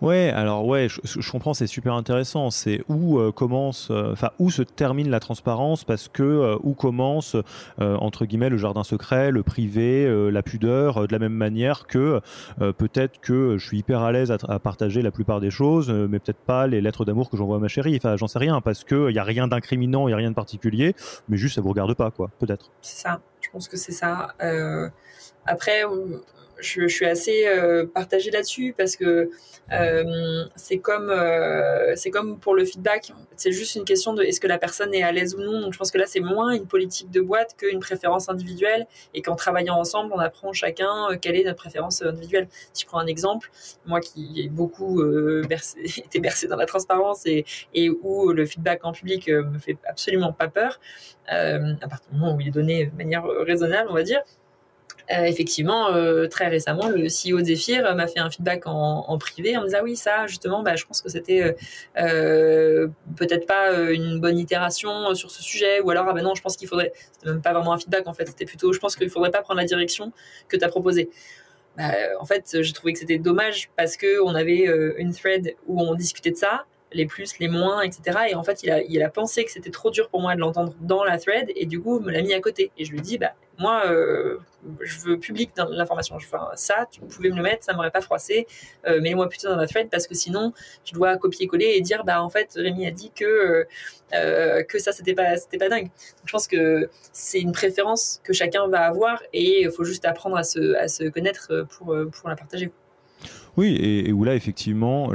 Ouais, alors ouais, je, comprends, c'est super intéressant. C'est où euh, commence, euh, enfin où se termine la transparence, parce que euh, où commence entre guillemets le jardin secret, le privé, la pudeur, de la même manière que peut-être que je suis hyper à l'aise à, partager la plupart des choses, mais peut-être pas les lettres d'amour que j'envoie à ma chérie. Enfin, j'en sais rien, parce que il a rien d'incriminant, il y a rien de particulier, mais juste ça vous regarde pas, quoi, peut-être. C'est ça. Je pense que c'est ça. après je, suis assez euh, partagée là-dessus parce que euh, c'est comme euh, c'est comme pour le feedback, c'est juste une question de est-ce que la personne est à l'aise ou non. Donc je pense que là c'est moins une politique de boîte qu'une préférence individuelle et qu'en travaillant ensemble on apprend chacun quelle est notre préférence individuelle. Si je prends un exemple, moi qui ai beaucoup bercé, [LAUGHS] été bercé dans la transparence et, et où le feedback en public me fait absolument pas peur, à partir du moment où il est donné de manière raisonnable, on va dire. Euh, effectivement, euh, très récemment, le CEO de Zephyr m'a fait un feedback en, privé en me disant ah oui, ça, justement, bah, je pense que c'était euh, peut-être pas une bonne itération sur ce sujet, ou alors, ah ben non, je pense qu'il faudrait, c'était même pas vraiment un feedback en fait, c'était plutôt, je pense qu'il faudrait pas prendre la direction que tu as proposée. Bah, en fait, j'ai trouvé que c'était dommage parce que on avait une thread où on discutait de ça, les plus, les moins, etc. Et en fait, il a, il a pensé que c'était trop dur pour moi de l'entendre dans la thread et du coup, me l'a mis à côté. Et je lui dis, bah, moi, euh, je veux public dans l'information. Ça, tu pouvais me le mettre, ça m'aurait pas froissé. Euh, Mets-moi plutôt dans la thread parce que sinon, je dois copier-coller et dire, bah, en fait, Rémi a dit que, euh, que ça, c'était pas, pas dingue. je pense que c'est une préférence que chacun va avoir et il faut juste apprendre à se, à se connaître pour, pour la partager. Oui, et, où là, effectivement,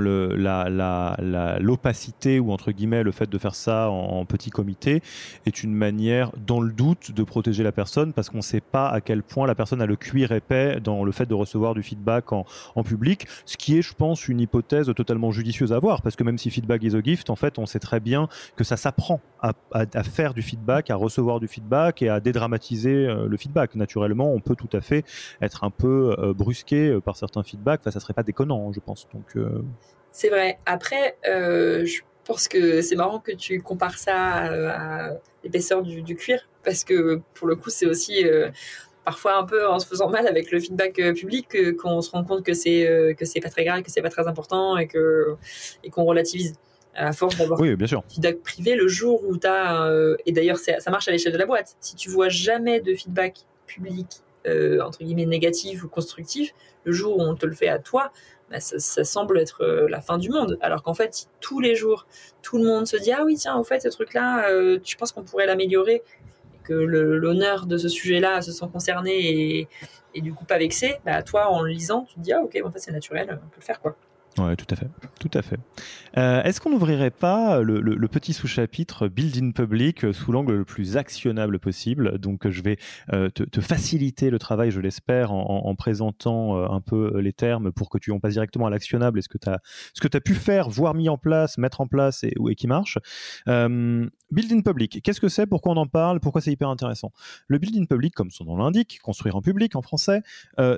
l'opacité ou entre guillemets le fait de faire ça en, petit comité est une manière, dans le doute, de protéger la personne parce qu'on ne sait pas à quel point la personne a le cuir épais dans le fait de recevoir du feedback en, public, ce qui est, je pense, une hypothèse totalement judicieuse à avoir parce que même si feedback is a gift, en fait, on sait très bien que ça s'apprend à, faire du feedback, à recevoir du feedback et à dédramatiser euh, le feedback. Naturellement, on peut tout à fait être un peu euh, brusqué euh, par certains feedbacks. Enfin, ça serait pas je pense. Donc, euh, C'est vrai. Après, euh, je pense que c'est marrant que tu compares ça euh, à, l'épaisseur du, cuir, parce que pour le coup, c'est aussi parfois un peu en se faisant mal avec le feedback public qu'on se rend compte que c'est que c'est pas très grave, que c'est pas très important et que et qu'on relativise à force d'avoir oui, bien sûr. feedback privé le jour où tu as et d'ailleurs ça marche à l'échelle de la boîte. Si tu vois jamais de feedback public entre guillemets négatif ou constructif, le jour où on te le fait à toi, bah, ça, semble être euh, la fin du monde. Alors qu'en fait, tous les jours, tout le monde se dit ah oui tiens, au fait ce truc-là, euh, je pense qu'on pourrait l'améliorer. que l'honneur de ce sujet-là se sent concerné et, et, du coup pas vexé, bah, toi, en le lisant, tu te dis, ah ok, en fait, c'est naturel, on peut le faire, quoi. Oui, tout à fait. Tout à fait. Euh, est-ce qu'on n'ouvrirait pas le, petit sous-chapitre Build in Public sous l'angle le plus actionnable possible? Donc, je vais euh, te, faciliter le travail, je l'espère, en, présentant euh, un peu les termes pour que tu en passes directement à l'actionnable et ce que tu as, as, pu faire, voire mis en place, mettre en place et, et qui marche. Build in Public, qu'est-ce que c'est? Pourquoi on en parle? Pourquoi c'est hyper intéressant? Le Build in Public, comme son nom l'indique, construire en public en français,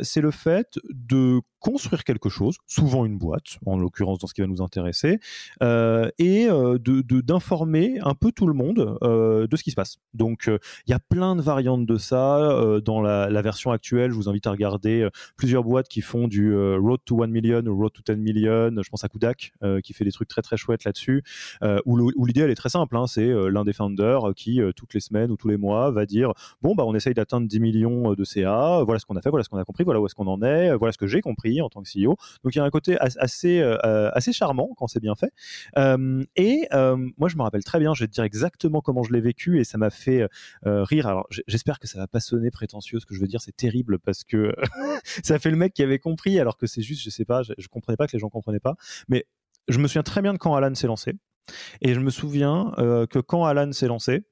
c'est le fait de construire quelque chose, souvent une boîte en l'occurrence dans ce qui va nous intéresser, euh, et euh, d'informer un peu tout le monde euh, de ce qui se passe. Donc il y a plein de variantes de ça. dans la, version actuelle, je vous invite à regarder plusieurs boîtes qui font du Road to 1 million ou Road to 10 million. Je pense à Kudak qui fait des trucs très très chouettes là-dessus. où l'idée elle est très simple, hein. c'est l'un des founders qui toutes les semaines ou tous les mois va dire bon bah on essaye d'atteindre 10 millions de CA, voilà ce qu'on a fait, voilà ce qu'on a compris, voilà où est-ce qu'on en est, voilà ce que j'ai compris en tant que CEO. Donc il y a un côté assez euh, euh, assez, charmant quand c'est bien fait. Euh, et moi, je me rappelle très bien, je vais te dire exactement comment je l'ai vécu et ça m'a fait rire. Alors, j'espère que ça va pas sonner prétentieux. Ce que je veux dire, c'est terrible parce que [LAUGHS] ça fait le mec qui avait compris alors que c'est juste, je sais pas, je, je comprenais pas que les gens comprenaient pas. Mais je me souviens très bien de quand Alan s'est lancé. Et je me souviens que quand Alan s'est lancé,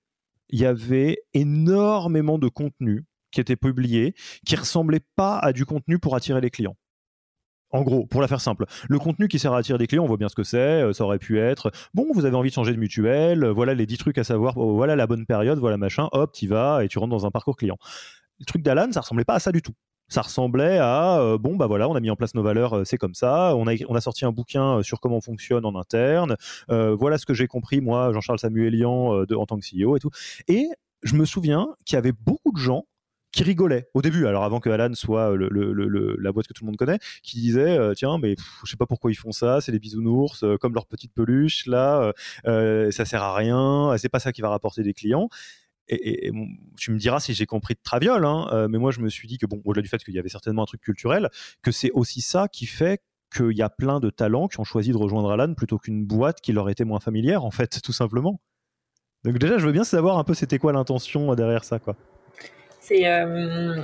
il y avait énormément de contenu qui était publié qui ressemblait pas à du contenu pour attirer les clients. En gros, pour la faire simple, le contenu qui sert à attirer des clients, on voit bien ce que c'est. Euh, ça aurait pu être bon, vous avez envie de changer de mutuelle, euh, voilà les 10 trucs à savoir, oh, voilà la bonne période, voilà machin, hop, tu vas et tu rentres dans un parcours client. Le truc d'Alan, ça ressemblait pas à ça du tout. Ça ressemblait à euh, bon bah voilà, on a mis en place nos valeurs, c'est comme ça. On a sorti un bouquin sur comment on fonctionne en interne. voilà ce que j'ai compris moi, Jean-Charles Samuelian, de, en tant que CEO et tout. Et je me souviens qu'il y avait beaucoup de gens qui rigolait au début, alors avant que Alan soit la boîte que tout le monde connaît, qui disait euh, tiens mais je sais pas pourquoi ils font ça, c'est des bisounours euh, comme leur petite peluche là, euh, ça sert à rien, c'est pas ça qui va rapporter des clients. Et, tu me diras si j'ai compris de Traviole, hein, mais moi je me suis dit que bon, au-delà du fait qu'il y avait certainement un truc culturel, que c'est aussi ça qui fait qu'il y a plein de talents qui ont choisi de rejoindre Alan plutôt qu'une boîte qui leur était moins familière en fait, tout simplement. Donc déjà, je veux bien savoir un peu c'était quoi l'intention derrière ça, quoi. C'est euh,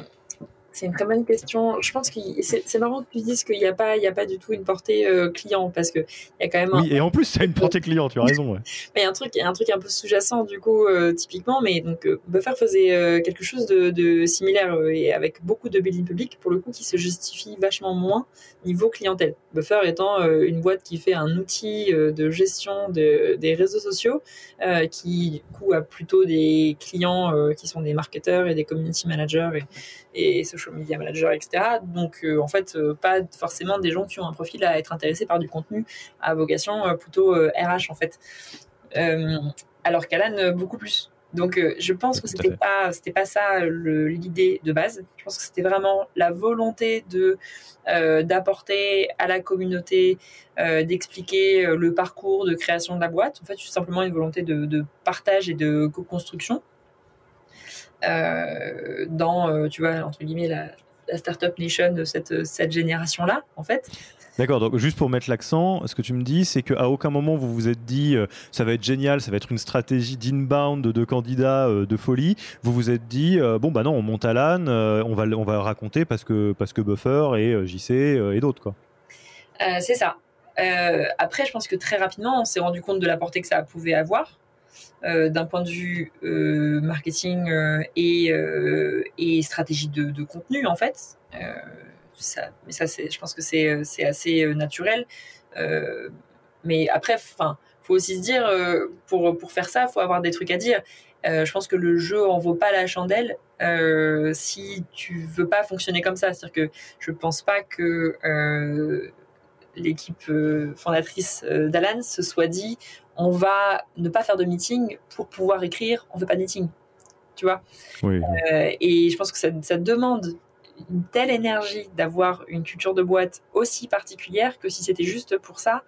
c'est une très bonne question. Je pense que c'est marrant que tu dises qu'il n'y a pas, il y a pas du tout une portée euh, client parce que il y a quand même. Oui, et en plus c'est une portée client. Tu as raison. Ouais. [LAUGHS] mais il y a un truc, un truc un peu sous-jacent du coup euh, typiquement. Mais donc Buffer faisait quelque chose de, similaire et avec beaucoup de building public pour le coup qui se justifie vachement moins niveau clientèle. Buffer étant une boîte qui fait un outil de gestion des réseaux sociaux qui du coup a plutôt des clients qui sont des marketeurs et des community managers et, et social media manager, etc. Donc, euh, en fait, euh, pas forcément des gens qui ont un profil à être intéressés par du contenu à vocation euh, plutôt RH, en fait. alors qu'Alan, beaucoup plus. Donc, je pense que c'était pas, c'était pas ça l'idée de base. Je pense que c'était vraiment la volonté de d'apporter à la communauté, d'expliquer le parcours de création de la boîte. En fait, c'est simplement une volonté de, de partage et de co-construction. Euh, dans, euh, tu vois, entre guillemets, la, la Startup Nation de cette, cette génération-là, en fait. D'accord, donc juste pour mettre l'accent, ce que tu me dis, c'est qu'à aucun moment vous vous êtes dit euh, ça va être génial, ça va être une stratégie d'inbound de candidats de folie. Vous vous êtes dit bon bah non, on monte à l'âne, on va on va raconter parce que parce que Buffer et JC et d'autres quoi. c'est ça. après, je pense que très rapidement, on s'est rendu compte de la portée que ça pouvait avoir. Euh, d'un point de vue euh, marketing euh, et, stratégie de, contenu en fait. ça, mais ça, je pense que c'est assez naturel. mais après, enfin, faut aussi se dire, pour, pour faire ça, faut avoir des trucs à dire. je pense que le jeu en vaut pas la chandelle si tu veux pas fonctionner comme ça. C'est-à-dire que je pense pas que l'équipe fondatrice d'Alan se soit dit on va ne pas faire de meeting pour pouvoir écrire, on ne veut pas de meeting. Tu vois? Euh, Et je pense que ça, demande une telle énergie d'avoir une culture de boîte aussi particulière que si c'était juste pour ça,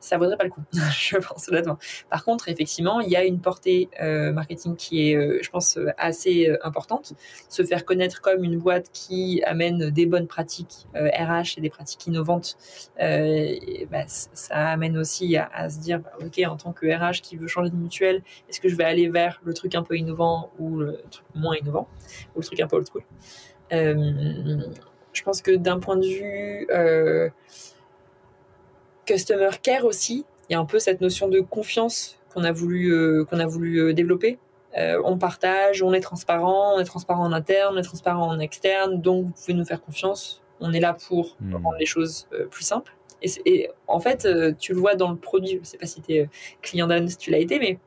ça vaudrait pas le coup, [LAUGHS] je pense honnêtement. Par contre, effectivement, il y a une portée euh, marketing qui est, euh, je pense, assez euh, importante. Se faire connaître comme une boîte qui amène des bonnes pratiques RH et des pratiques innovantes, bah, ça amène aussi à, se dire, bah, ok, en tant que RH qui veut changer de mutuelle, est-ce que je vais aller vers le truc un peu innovant ou le truc moins innovant ou le truc un peu old school? Je pense que d'un point de vue customer care aussi, il y a un peu cette notion de confiance qu'on a voulu, euh, qu'on a voulu euh, développer. Euh, on partage, on est transparent, on est transparent en interne, on est transparent en externe, donc vous pouvez nous faire confiance. On est là pour hmm. rendre les choses plus simples. Et, en fait, tu le vois dans le produit. Je ne sais pas si tu es client d'Alan, si tu l'as été, mais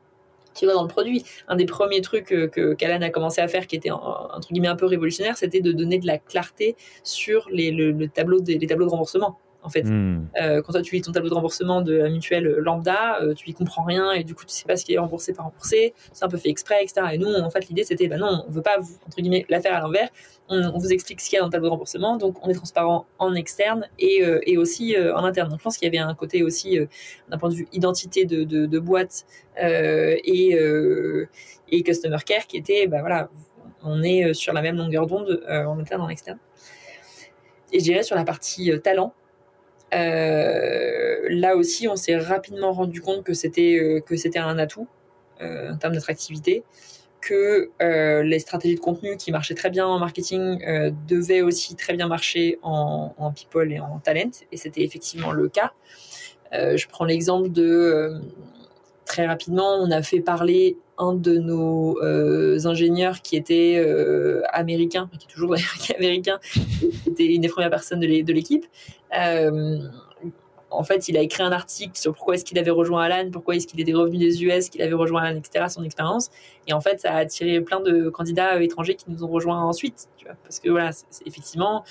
tu vois dans le produit. Un des premiers trucs que qu'Alan a commencé à faire, qui était entre guillemets un peu révolutionnaire, c'était de donner de la clarté sur les, le, des, les tableaux de remboursement en fait. Hmm. Euh, quand toi tu lis ton tableau de remboursement de la mutuelle lambda, euh, tu y comprends rien et du coup tu sais pas ce qui est remboursé par remboursé, c'est un peu fait exprès, etc. Et nous, en fait, l'idée c'était, bah non, on veut pas vous, entre guillemets, la faire à l'envers, on, vous explique ce qu'il y a dans le tableau de remboursement, donc on est transparent en externe et, euh, et aussi en interne. Donc je pense qu'il y avait un côté aussi, d'un point de vue identité de, de, de boîte et, et customer care qui était, bah voilà, on est sur la même longueur d'onde en interne, en externe. Et je dirais sur la partie talent, là aussi, on s'est rapidement rendu compte que c'était euh, un atout euh, en termes d'attractivité, que les stratégies de contenu qui marchaient très bien en marketing devaient aussi très bien marcher en people et en talent, et c'était effectivement le cas. je prends l'exemple de très rapidement, on a fait parler un de nos ingénieurs qui était américain, qui est toujours [LAUGHS] américain, qui était une des premières personnes de l'équipe, euh, en fait, il a écrit un article sur pourquoi est-ce qu'il avait rejoint Alan, pourquoi est-ce qu'il était revenu des US, qu'il avait rejoint Alan, etc., son expérience. Et en fait, ça a attiré plein de candidats euh, étrangers qui nous ont rejoints ensuite. Parce que voilà, effectivement,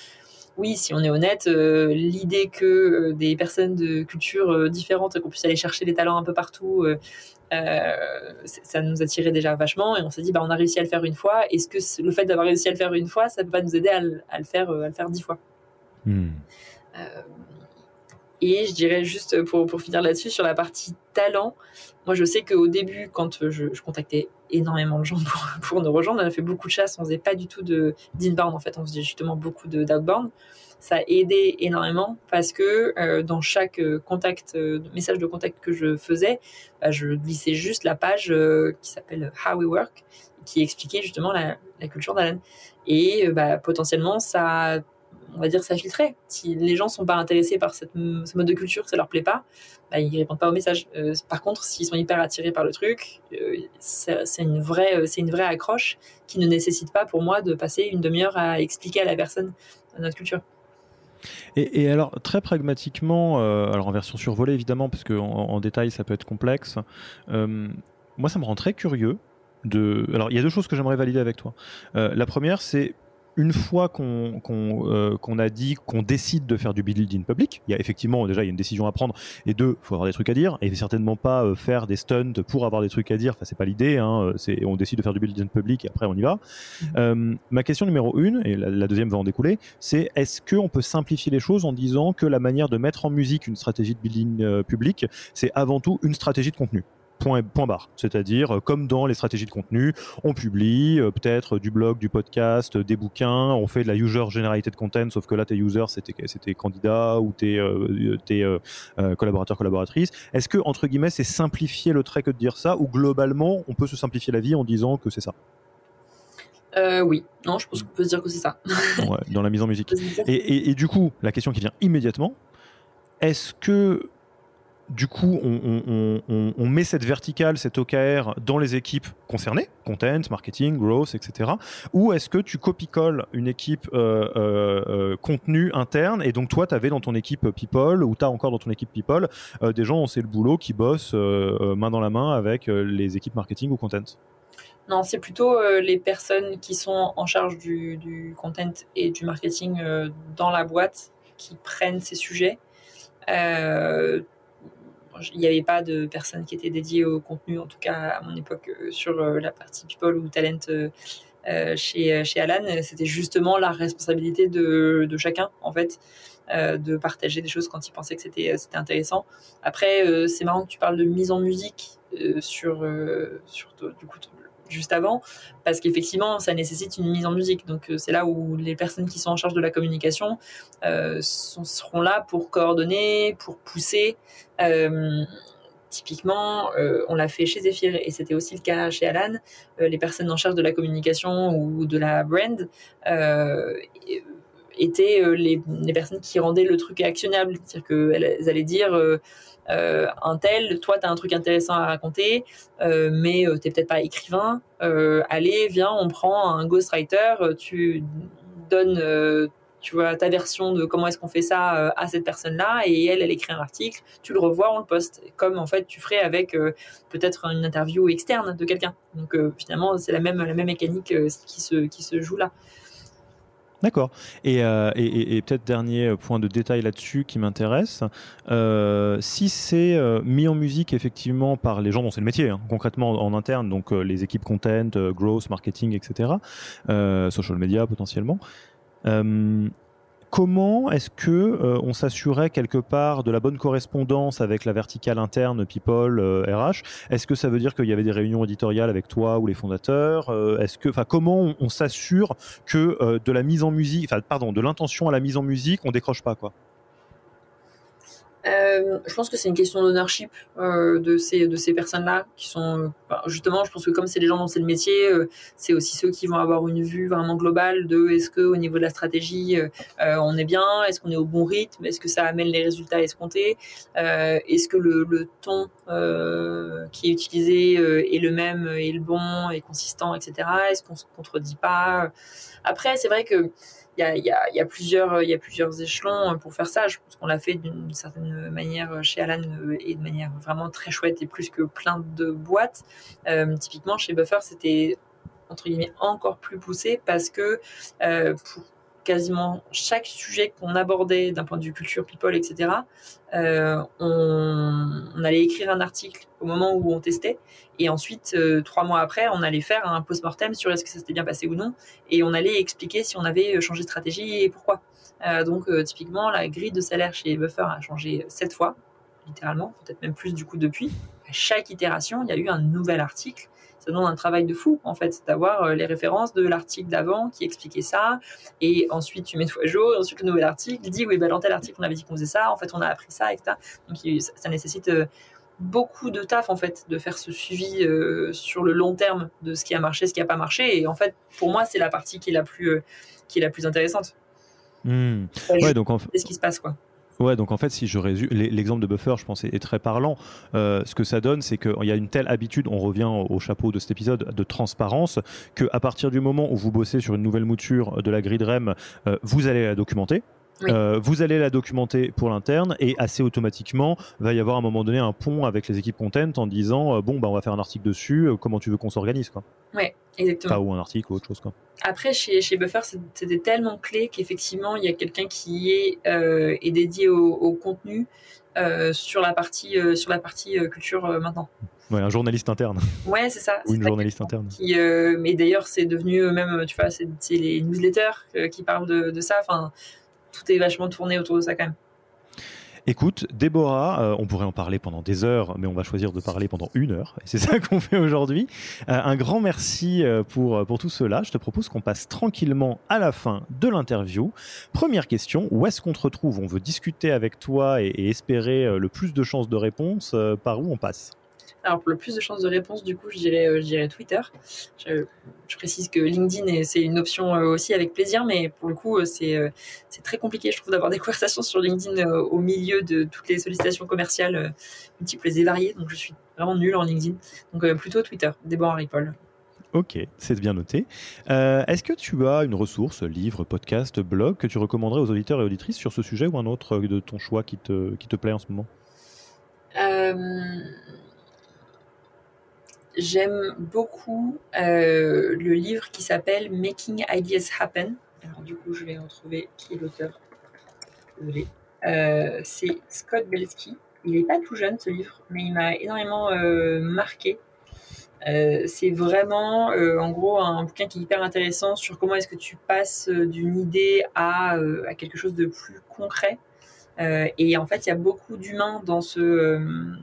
oui, si on est honnête, euh, l'idée que des personnes de cultures différentes, qu'on puisse aller chercher des talents un peu partout, ça nous attirait déjà vachement. Et on s'est dit, bah, on a réussi à le faire une fois. Est-ce que le fait d'avoir réussi à le faire une fois, ça peut pas nous aider à, le faire, à le faire dix fois? Hmm. Euh, et je dirais juste pour, pour finir là-dessus, sur la partie talent, moi je sais qu'au début, quand je, contactais énormément de gens pour, pour, nous rejoindre, on a fait beaucoup de chasse, on faisait pas du tout d'inbound en fait, on faisait justement beaucoup d'outbound. Ça a aidé énormément parce que euh, dans chaque euh, contact, message de contact que je faisais, bah, je glissais juste la page qui s'appelle How We Work, qui expliquait justement la, culture d'Alan. Et bah, potentiellement, ça on va dire, ça filtrait. Si les gens sont pas intéressés par ce mode de culture, ça leur plaît pas, bah, ils répondent pas au message. Euh, par contre, s'ils sont hyper attirés par le truc, euh, euh, c'est une vraie accroche qui ne nécessite pas pour moi de passer une demi-heure à expliquer à la personne notre culture. Et, alors, très pragmatiquement, alors en version survolée évidemment, parce qu'en en, détail ça peut être complexe, moi ça me rend très curieux de. Alors, il y a deux choses que j'aimerais valider avec toi. la première, c'est une fois euh, qu'on a dit qu'on décide de faire du building public, il y a effectivement déjà il y a une décision à prendre et deux, il faut avoir des trucs à dire et certainement pas euh, faire des stunts pour avoir des trucs à dire. Enfin c'est pas l'idée. Hein, c'est on décide de faire du building public et après on y va. Euh, ma question numéro une et la, deuxième va en découler, c'est est-ce qu'on peut simplifier les choses en disant que la manière de mettre en musique une stratégie de building public, c'est avant tout une stratégie de contenu? Point, point barre. C'est-à-dire, euh, comme dans les stratégies de contenu, on publie euh, peut-être du blog, du podcast, des bouquins, on fait de la user generated content, sauf que là, tes users, c'était, c'était candidat ou tes, euh, tes collaborateurs, collaboratrices. Est-ce que, entre guillemets, c'est simplifier le trait que de dire ça, ou globalement, on peut se simplifier la vie en disant que c'est ça? Oui, non, je pense qu'on peut se dire que c'est ça. ouais, dans la mise en musique. [LAUGHS] Et, et, du coup, la question qui vient immédiatement, est-ce que du coup, on, met cette verticale, cette OKR dans les équipes concernées, content, marketing, growth, etc. Ou est-ce que tu copie-colles une équipe euh, euh, euh, contenu interne et donc toi, tu avais dans ton équipe people ou tu as encore dans ton équipe people des gens, on sait le boulot, qui bossent main dans la main avec les équipes marketing ou content? Non, c'est plutôt les personnes qui sont en charge du content et du marketing dans la boîte qui prennent ces sujets il n'y avait pas de personnes qui étaient dédiées au contenu, en tout cas à mon époque, euh, sur euh, la partie people ou talent chez, chez Alan, c'était justement la responsabilité de, de chacun, en fait. de partager des choses quand il pensait que c'était c'était intéressant. Après, c'est marrant que tu parles de mise en musique sur, sur du coup, juste avant, parce qu'effectivement, ça nécessite une mise en musique. Donc, euh, c'est là où les personnes qui sont en charge de la communication euh, seront là pour coordonner, pour pousser. Euh, typiquement, on l'a fait chez Zephyr et c'était aussi le cas chez Alan. les personnes en charge de la communication ou de la brand étaient les, les, personnes qui rendaient le truc actionnable. C'est-à-dire qu'elles allaient dire un tel, toi, tu as un truc intéressant à raconter, euh, mais euh, tu n'es peut-être pas écrivain. allez, viens, on prend un ghostwriter, tu donnes tu vois ta version de comment est-ce qu'on fait ça à cette personne-là et elle elle écrit un article tu le revois on le poste comme en fait tu ferais avec peut-être une interview externe de quelqu'un donc finalement c'est la même la même mécanique qui se qui se joue là D'accord. Euh, et, peut-être dernier point de détail là-dessus qui m'intéresse. Euh, si c'est euh, mis en musique effectivement par les gens dont c'est le métier, hein, concrètement en, interne, donc les équipes content, growth, marketing, etc., social media potentiellement, Comment est-ce que euh, on s'assurait quelque part de la bonne correspondance avec la verticale interne People RH euh, Est-ce que ça veut dire qu'il y avait des réunions éditoriales avec toi ou les fondateurs euh, Est-ce que, enfin, comment on, s'assure que de la mise en musique, enfin, pardon, de l'intention à la mise en musique, on décroche pas quoi? Euh, je pense que c'est une question d'ownership euh, de ces, de ces personnes-là qui sont justement, je pense que comme c'est les gens dont c'est le métier, euh, c'est aussi ceux qui vont avoir une vue vraiment globale de est-ce que au niveau de la stratégie on est bien, est-ce qu'on est au bon rythme, est-ce que ça amène les résultats escomptés, est-ce que le, le ton qui est utilisé est le même, est le bon, est consistant, etc. Est-ce qu'on se contredit pas? Après, c'est vrai que il y a, plusieurs, y a plusieurs échelons pour faire ça. Je pense qu'on l'a fait d'une certaine manière chez Alan euh, et de manière vraiment très chouette et plus que plein de boîtes. Euh, typiquement, chez Buffer, c'était entre guillemets encore plus poussé parce que euh, quasiment chaque sujet qu'on abordait d'un point de vue culture, people, etc., euh, on, allait écrire un article au moment où on testait. Et ensuite, euh, trois mois après, on allait faire un post-mortem sur est-ce que ça s'était bien passé ou non. Et on allait expliquer si on avait changé de stratégie et pourquoi. Euh, donc, typiquement, la grille de salaire chez Buffer a changé sept fois, littéralement, peut-être même plus du coup depuis. À chaque itération, il y a eu un nouvel article ça demande un travail de fou, en fait, d'avoir euh, les références de l'article d'avant qui expliquait ça. Et ensuite, tu mets à jour. Et ensuite, le nouvel article dit, oui, bah, dans tel article, on avait dit qu'on faisait ça. En fait, on a appris ça, etc. Donc, ça, nécessite euh, beaucoup de taf en fait de faire ce suivi euh, sur le long terme de ce qui a marché, ce qui n'a pas marché et en fait pour moi c'est la partie qui est la plus qui est la plus intéressante. Mmh. Ouais, donc en fait, ce qui se passe quoi. Ouais, donc en fait, si je résume, l'exemple de Buffer, je pense, est, très parlant. Euh, ce que ça donne, c'est qu'il y a une telle habitude, on revient au, chapeau de cet épisode, de transparence, qu'à partir du moment où vous bossez sur une nouvelle mouture de la grid REM, euh, vous allez la documenter. Euh, vous allez la documenter pour l'interne et assez automatiquement va y avoir à un moment donné un pont avec les équipes content en disant bon bah on va faire un article dessus comment tu veux qu'on s'organise quoi. Ouais, exactement. ou un article ou autre chose quoi. Après, chez, chez Buffer, c'était tellement clé qu'effectivement, il y a quelqu'un qui est, euh, est dédié au, contenu euh, sur la partie, euh, sur la partie culture maintenant. Ouais, un journaliste interne. Ouais, c'est ça. Ou une journaliste interne. Qui, mais d'ailleurs, c'est devenu même, tu vois, c'est les newsletters qui parlent de, de ça. Enfin, tout est vachement tourné autour de ça quand même. Écoute, Déborah, euh, on pourrait en parler pendant des heures, mais on va choisir de parler pendant une heure. Et c'est ça [LAUGHS] qu'on fait aujourd'hui. Euh, un grand merci euh, pour, pour tout cela. Je te propose qu'on passe tranquillement à la fin de l'interview. Première question, où est-ce qu'on te retrouve? On veut discuter avec toi et, et espérer le plus de chances de réponse. par où on passe? Alors, pour le plus de chances de réponse, du coup, je dirais, euh, Twitter. Je, précise que LinkedIn, c'est une option euh, aussi avec plaisir, mais pour le coup, euh, c'est très compliqué, je trouve, d'avoir des [LAUGHS] conversations sur LinkedIn au milieu de toutes les sollicitations commerciales multiples et variées. Donc, je suis vraiment nulle en LinkedIn. Donc, plutôt Twitter, Déborah Ripoll. Ok, c'est bien noté. Est-ce que tu as une ressource, livre, podcast, blog, que tu recommanderais aux auditeurs et auditrices sur ce sujet ou un autre de ton choix qui te, qui te plaît en ce moment? J'aime beaucoup euh, le livre qui s'appelle Making Ideas Happen. Alors du coup, je vais retrouver qui est l'auteur. Euh, c'est Scott Belsky. Il n'est pas tout jeune ce livre, mais il m'a énormément euh, marqué. c'est vraiment, en gros, un bouquin qui est hyper intéressant sur comment est-ce que tu passes d'une idée à, à quelque chose de plus concret. Euh, et en fait, il y a beaucoup d'humains dans ce, euh,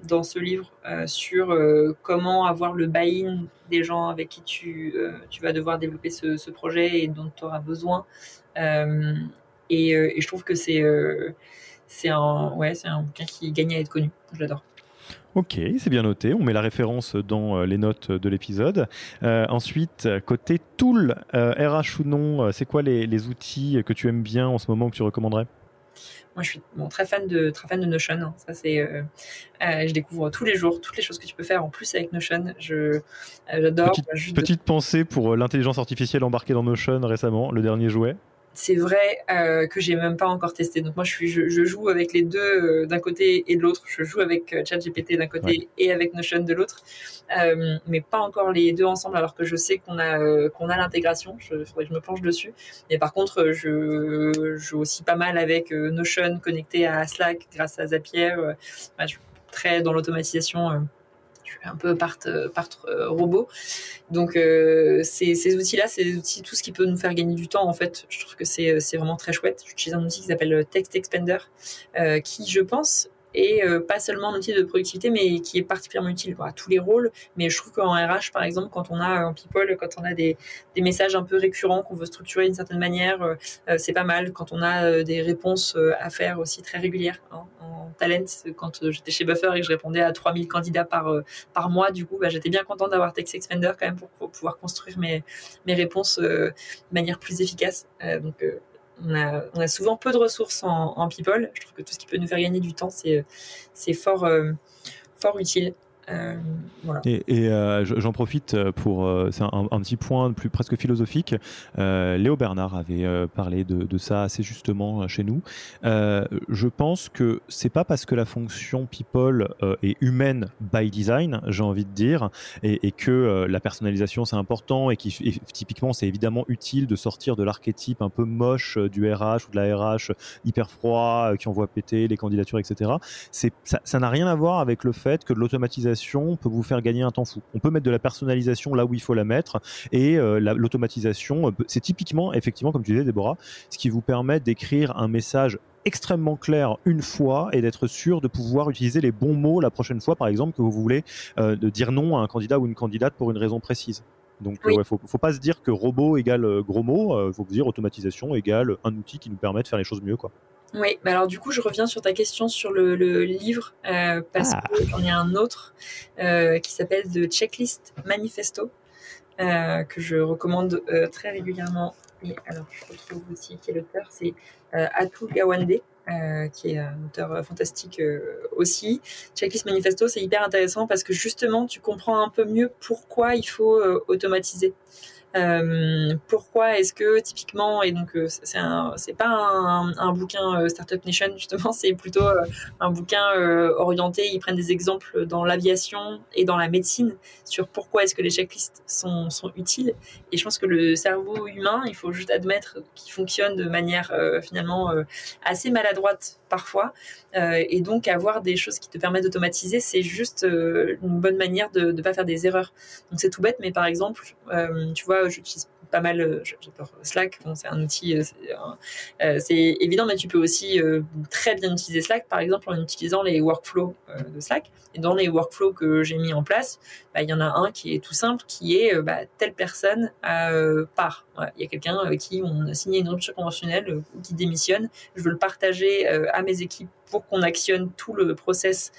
dans ce livre euh, sur comment avoir le buy-in des gens avec qui tu, tu vas devoir développer ce, projet et dont tu auras besoin. Et, et, je trouve que c'est c'est un, ouais, un bouquin qui gagne à être connu. Je l'adore. Ok, c'est bien noté. On met la référence dans les notes de l'épisode. ensuite, côté tool, RH ou non, c'est quoi les, les, outils que tu aimes bien en ce moment que tu recommanderais? Moi, je suis très fan de très fan de Notion. Hein. Ça, c'est, euh, euh, je découvre tous les jours toutes les choses que tu peux faire en plus avec Notion. Je, euh, j'adore. Petite, petite pensée pour l'intelligence artificielle embarquée dans Notion récemment, le dernier jouet c'est vrai euh, que j'ai même pas encore testé. Donc moi, je, suis, je, joue avec les deux euh, d'un côté et de l'autre. Je joue avec euh, ChatGPT d'un côté et avec Notion de l'autre, mais pas encore les deux ensemble. Alors que je sais qu'on a qu'on a l'intégration. Il faudrait que je me penche dessus. Et par contre, je joue aussi pas mal avec Notion connecté à Slack grâce à Zapier. je suis très dans l'automatisation un peu part, part euh, robot. Donc euh, ces, outils-là, c'est outils, tout ce qui peut nous faire gagner du temps en fait. Je trouve que c'est vraiment très chouette. J'utilise un outil qui s'appelle Text Expander, euh, qui je pense et euh, pas seulement un outil de productivité, mais qui est particulièrement utile à tous les rôles. Mais je trouve qu'en RH, par exemple, quand on a en people, quand on a des, des messages un peu récurrents qu'on veut structurer d'une certaine manière, euh, euh, c'est pas mal. Quand on a des réponses à faire aussi très régulières hein, en talent, quand j'étais chez Buffer et que je répondais à 3000 candidats par, par mois, du coup, bah, j'étais bien contente d'avoir Text Expander quand même pour, pour pouvoir construire mes, mes réponses de manière plus efficace. donc on a, souvent peu de ressources en, people. Je trouve que tout ce qui peut nous faire gagner du temps, c'est fort, euh, fort utile. Euh, et, euh, j'en profite pour, c'est un, petit point plus presque philosophique. Léo Bernard avait parlé de, ça assez justement chez nous. je pense que c'est pas parce que la fonction people est humaine by design, j'ai envie de dire, et, que la personnalisation c'est important et qui typiquement c'est évidemment utile de sortir de l'archétype un peu moche du RH ou de la RH hyper froid qui envoie péter les candidatures, etc. Ça n'a rien à voir avec le fait que l'automatisation peut vous faire gagner un temps fou. On peut mettre de la personnalisation là où il faut la mettre et euh, l'automatisation, euh, c'est typiquement, effectivement, comme tu disais, Déborah, ce qui vous permet d'écrire un message extrêmement clair une fois et d'être sûr de pouvoir utiliser les bons mots la prochaine fois, par exemple, que vous voulez euh, de dire non à un candidat ou une candidate pour une raison précise. Donc, il ne faut, pas se dire que robot égale gros mots, il faut dire automatisation égale un outil qui nous permet de faire les choses mieux. Quoi. Oui, bah alors du coup, je reviens sur ta question sur le, livre, euh, parce ah. a un autre euh, qui s'appelle The Checklist Manifesto, euh, que je recommande très régulièrement. Et alors, je retrouve aussi qui est l'auteur, c'est Atul Gawande. qui est un auteur fantastique aussi. Checklist Manifesto, c'est hyper intéressant parce que justement, tu comprends un peu mieux pourquoi il faut automatiser. Euh, pourquoi est-ce que typiquement, et donc euh, c'est c'est pas un, bouquin euh, Startup Nation justement, c'est plutôt un bouquin orienté. Ils prennent des exemples dans l'aviation et dans la médecine sur pourquoi est-ce que les checklists sont, sont utiles. Et je pense que le cerveau humain, il faut juste admettre qu'il fonctionne de manière finalement assez maladroite parfois. et donc avoir des choses qui te permettent d'automatiser, c'est juste une bonne manière de ne pas faire des erreurs. Donc c'est tout bête, mais par exemple, tu vois j'utilise pas mal, euh, j'adore Slack, c'est un outil, euh, euh, c'est évident, mais tu peux aussi très bien utiliser Slack, par exemple, en utilisant les workflows de Slack. Et dans les workflows que j'ai mis en place, bah, il y en a un qui est tout simple, qui est bah, telle personne part. Il y a quelqu'un qui on a signé une rupture conventionnelle ou qui démissionne. Je veux le partager à mes équipes pour qu'on actionne tout le process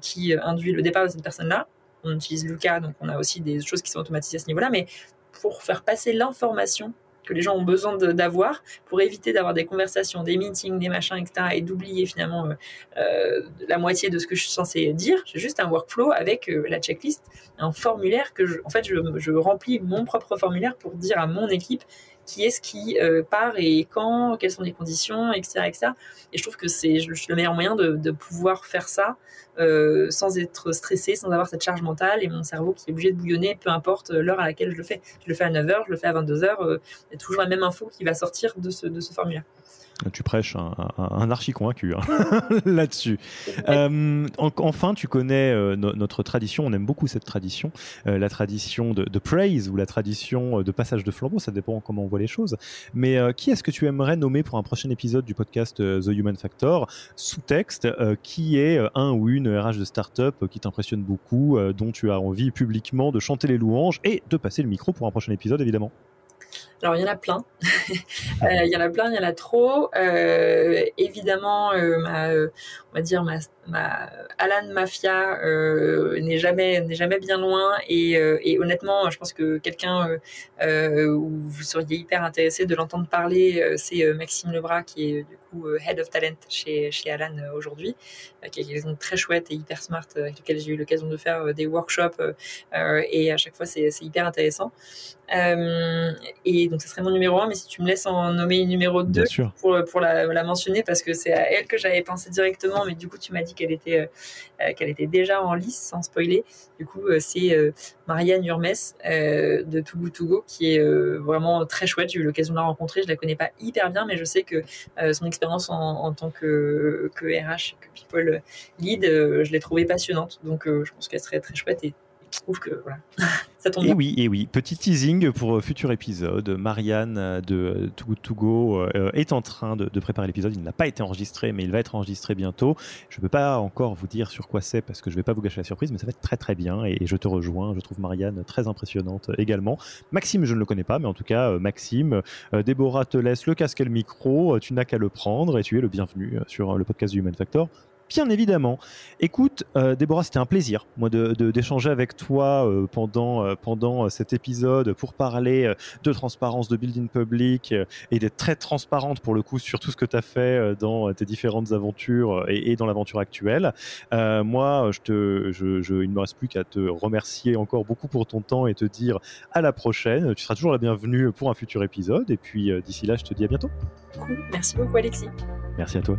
qui induit le départ de cette personne-là on utilise Luca, donc on a aussi des choses qui sont automatisées à ce niveau-là, mais pour faire passer l'information que les gens ont besoin d'avoir pour éviter d'avoir des conversations, des meetings, des machins, etc. et d'oublier finalement euh, euh, la moitié de ce que je suis censé dire. J'ai juste un workflow avec euh, la checklist, un formulaire que je, en fait je, remplis mon propre formulaire pour dire à mon équipe qui est-ce qui part et quand, quelles sont les conditions, etc., etc. Et je trouve que c'est le meilleur moyen de pouvoir faire ça sans être stressé, sans avoir cette charge mentale et mon cerveau qui est obligé de bouillonner, peu importe l'heure à laquelle je le fais. Je le fais à 9h, je le fais à 22h, il y a toujours la même info qui va sortir de ce, de ce formulaire. Tu prêches un, archi convaincu hein, [LAUGHS] là-dessus. Euh, enfin, tu connais euh, notre tradition, on aime beaucoup cette tradition, euh, la tradition de, praise ou la tradition de passage de flambeau, ça dépend comment on voit les choses. Mais qui est-ce que tu aimerais nommer pour un prochain épisode du podcast The Human Factor? Sous-texte, qui est un ou une RH de start-up qui t'impressionne beaucoup, dont tu as envie publiquement de chanter les louanges et de passer le micro pour un prochain épisode, évidemment alors, il y en a plein. [LAUGHS] Euh, il y en a plein, il y en a trop. Euh, évidemment, euh, ma, on va dire ma, ma Alan Mafia n'est jamais n'est jamais bien loin et, et, honnêtement, je pense que quelqu'un où vous seriez hyper intéressé de l'entendre parler, c'est Maxime Lebras qui est du coup head of talent chez chez Alan aujourd'hui, qui est quelqu'un très chouette et hyper smart avec lequel j'ai eu l'occasion de faire des workshops et à chaque fois c'est hyper intéressant. et donc, ce serait mon numéro 1, mais si tu me laisses en nommer une numéro 2 pour, pour la, la, mentionner, parce que c'est à elle que j'avais pensé directement, mais du coup, tu m'as dit qu'elle était, euh, euh, qu'elle était déjà en lice, sans spoiler. Du coup, euh, c'est Marianne Urmes de Too Good To Go, qui est vraiment très chouette. J'ai eu l'occasion de la rencontrer. Je la connais pas hyper bien, mais je sais que son expérience en, tant que, que RH, que People Lead, je l'ai trouvée passionnante. Donc, je pense qu'elle serait très chouette et je trouve que voilà, [LAUGHS] ça tombe et oui, et oui, petit teasing pour euh, futur épisode. Marianne euh, de euh, Too Good To Go est en train de, préparer l'épisode. Il n'a pas été enregistré, mais il va être enregistré bientôt. Je ne peux pas encore vous dire sur quoi c'est parce que je ne vais pas vous gâcher la surprise, mais ça va être très très bien et, je te rejoins. Je trouve Marianne très impressionnante également. Maxime, je ne le connais pas, mais en tout cas, Maxime, Déborah te laisse le casque et le micro. Tu n'as qu'à le prendre et tu es le bienvenu sur le podcast du Human Factor bien évidemment. Écoute, euh, Déborah, c'était un plaisir, moi, d'échanger de, avec toi euh, pendant, euh, pendant cet épisode pour parler de transparence, de building public et d'être très transparente pour le coup sur tout ce que tu as fait dans tes différentes aventures et, dans l'aventure actuelle. moi, je te, je, il ne me reste plus qu'à te remercier encore beaucoup pour ton temps et te dire à la prochaine. Tu seras toujours la bienvenue pour un futur épisode. Et puis d'ici là, je te dis à bientôt. Merci beaucoup, Alexis. Merci à toi.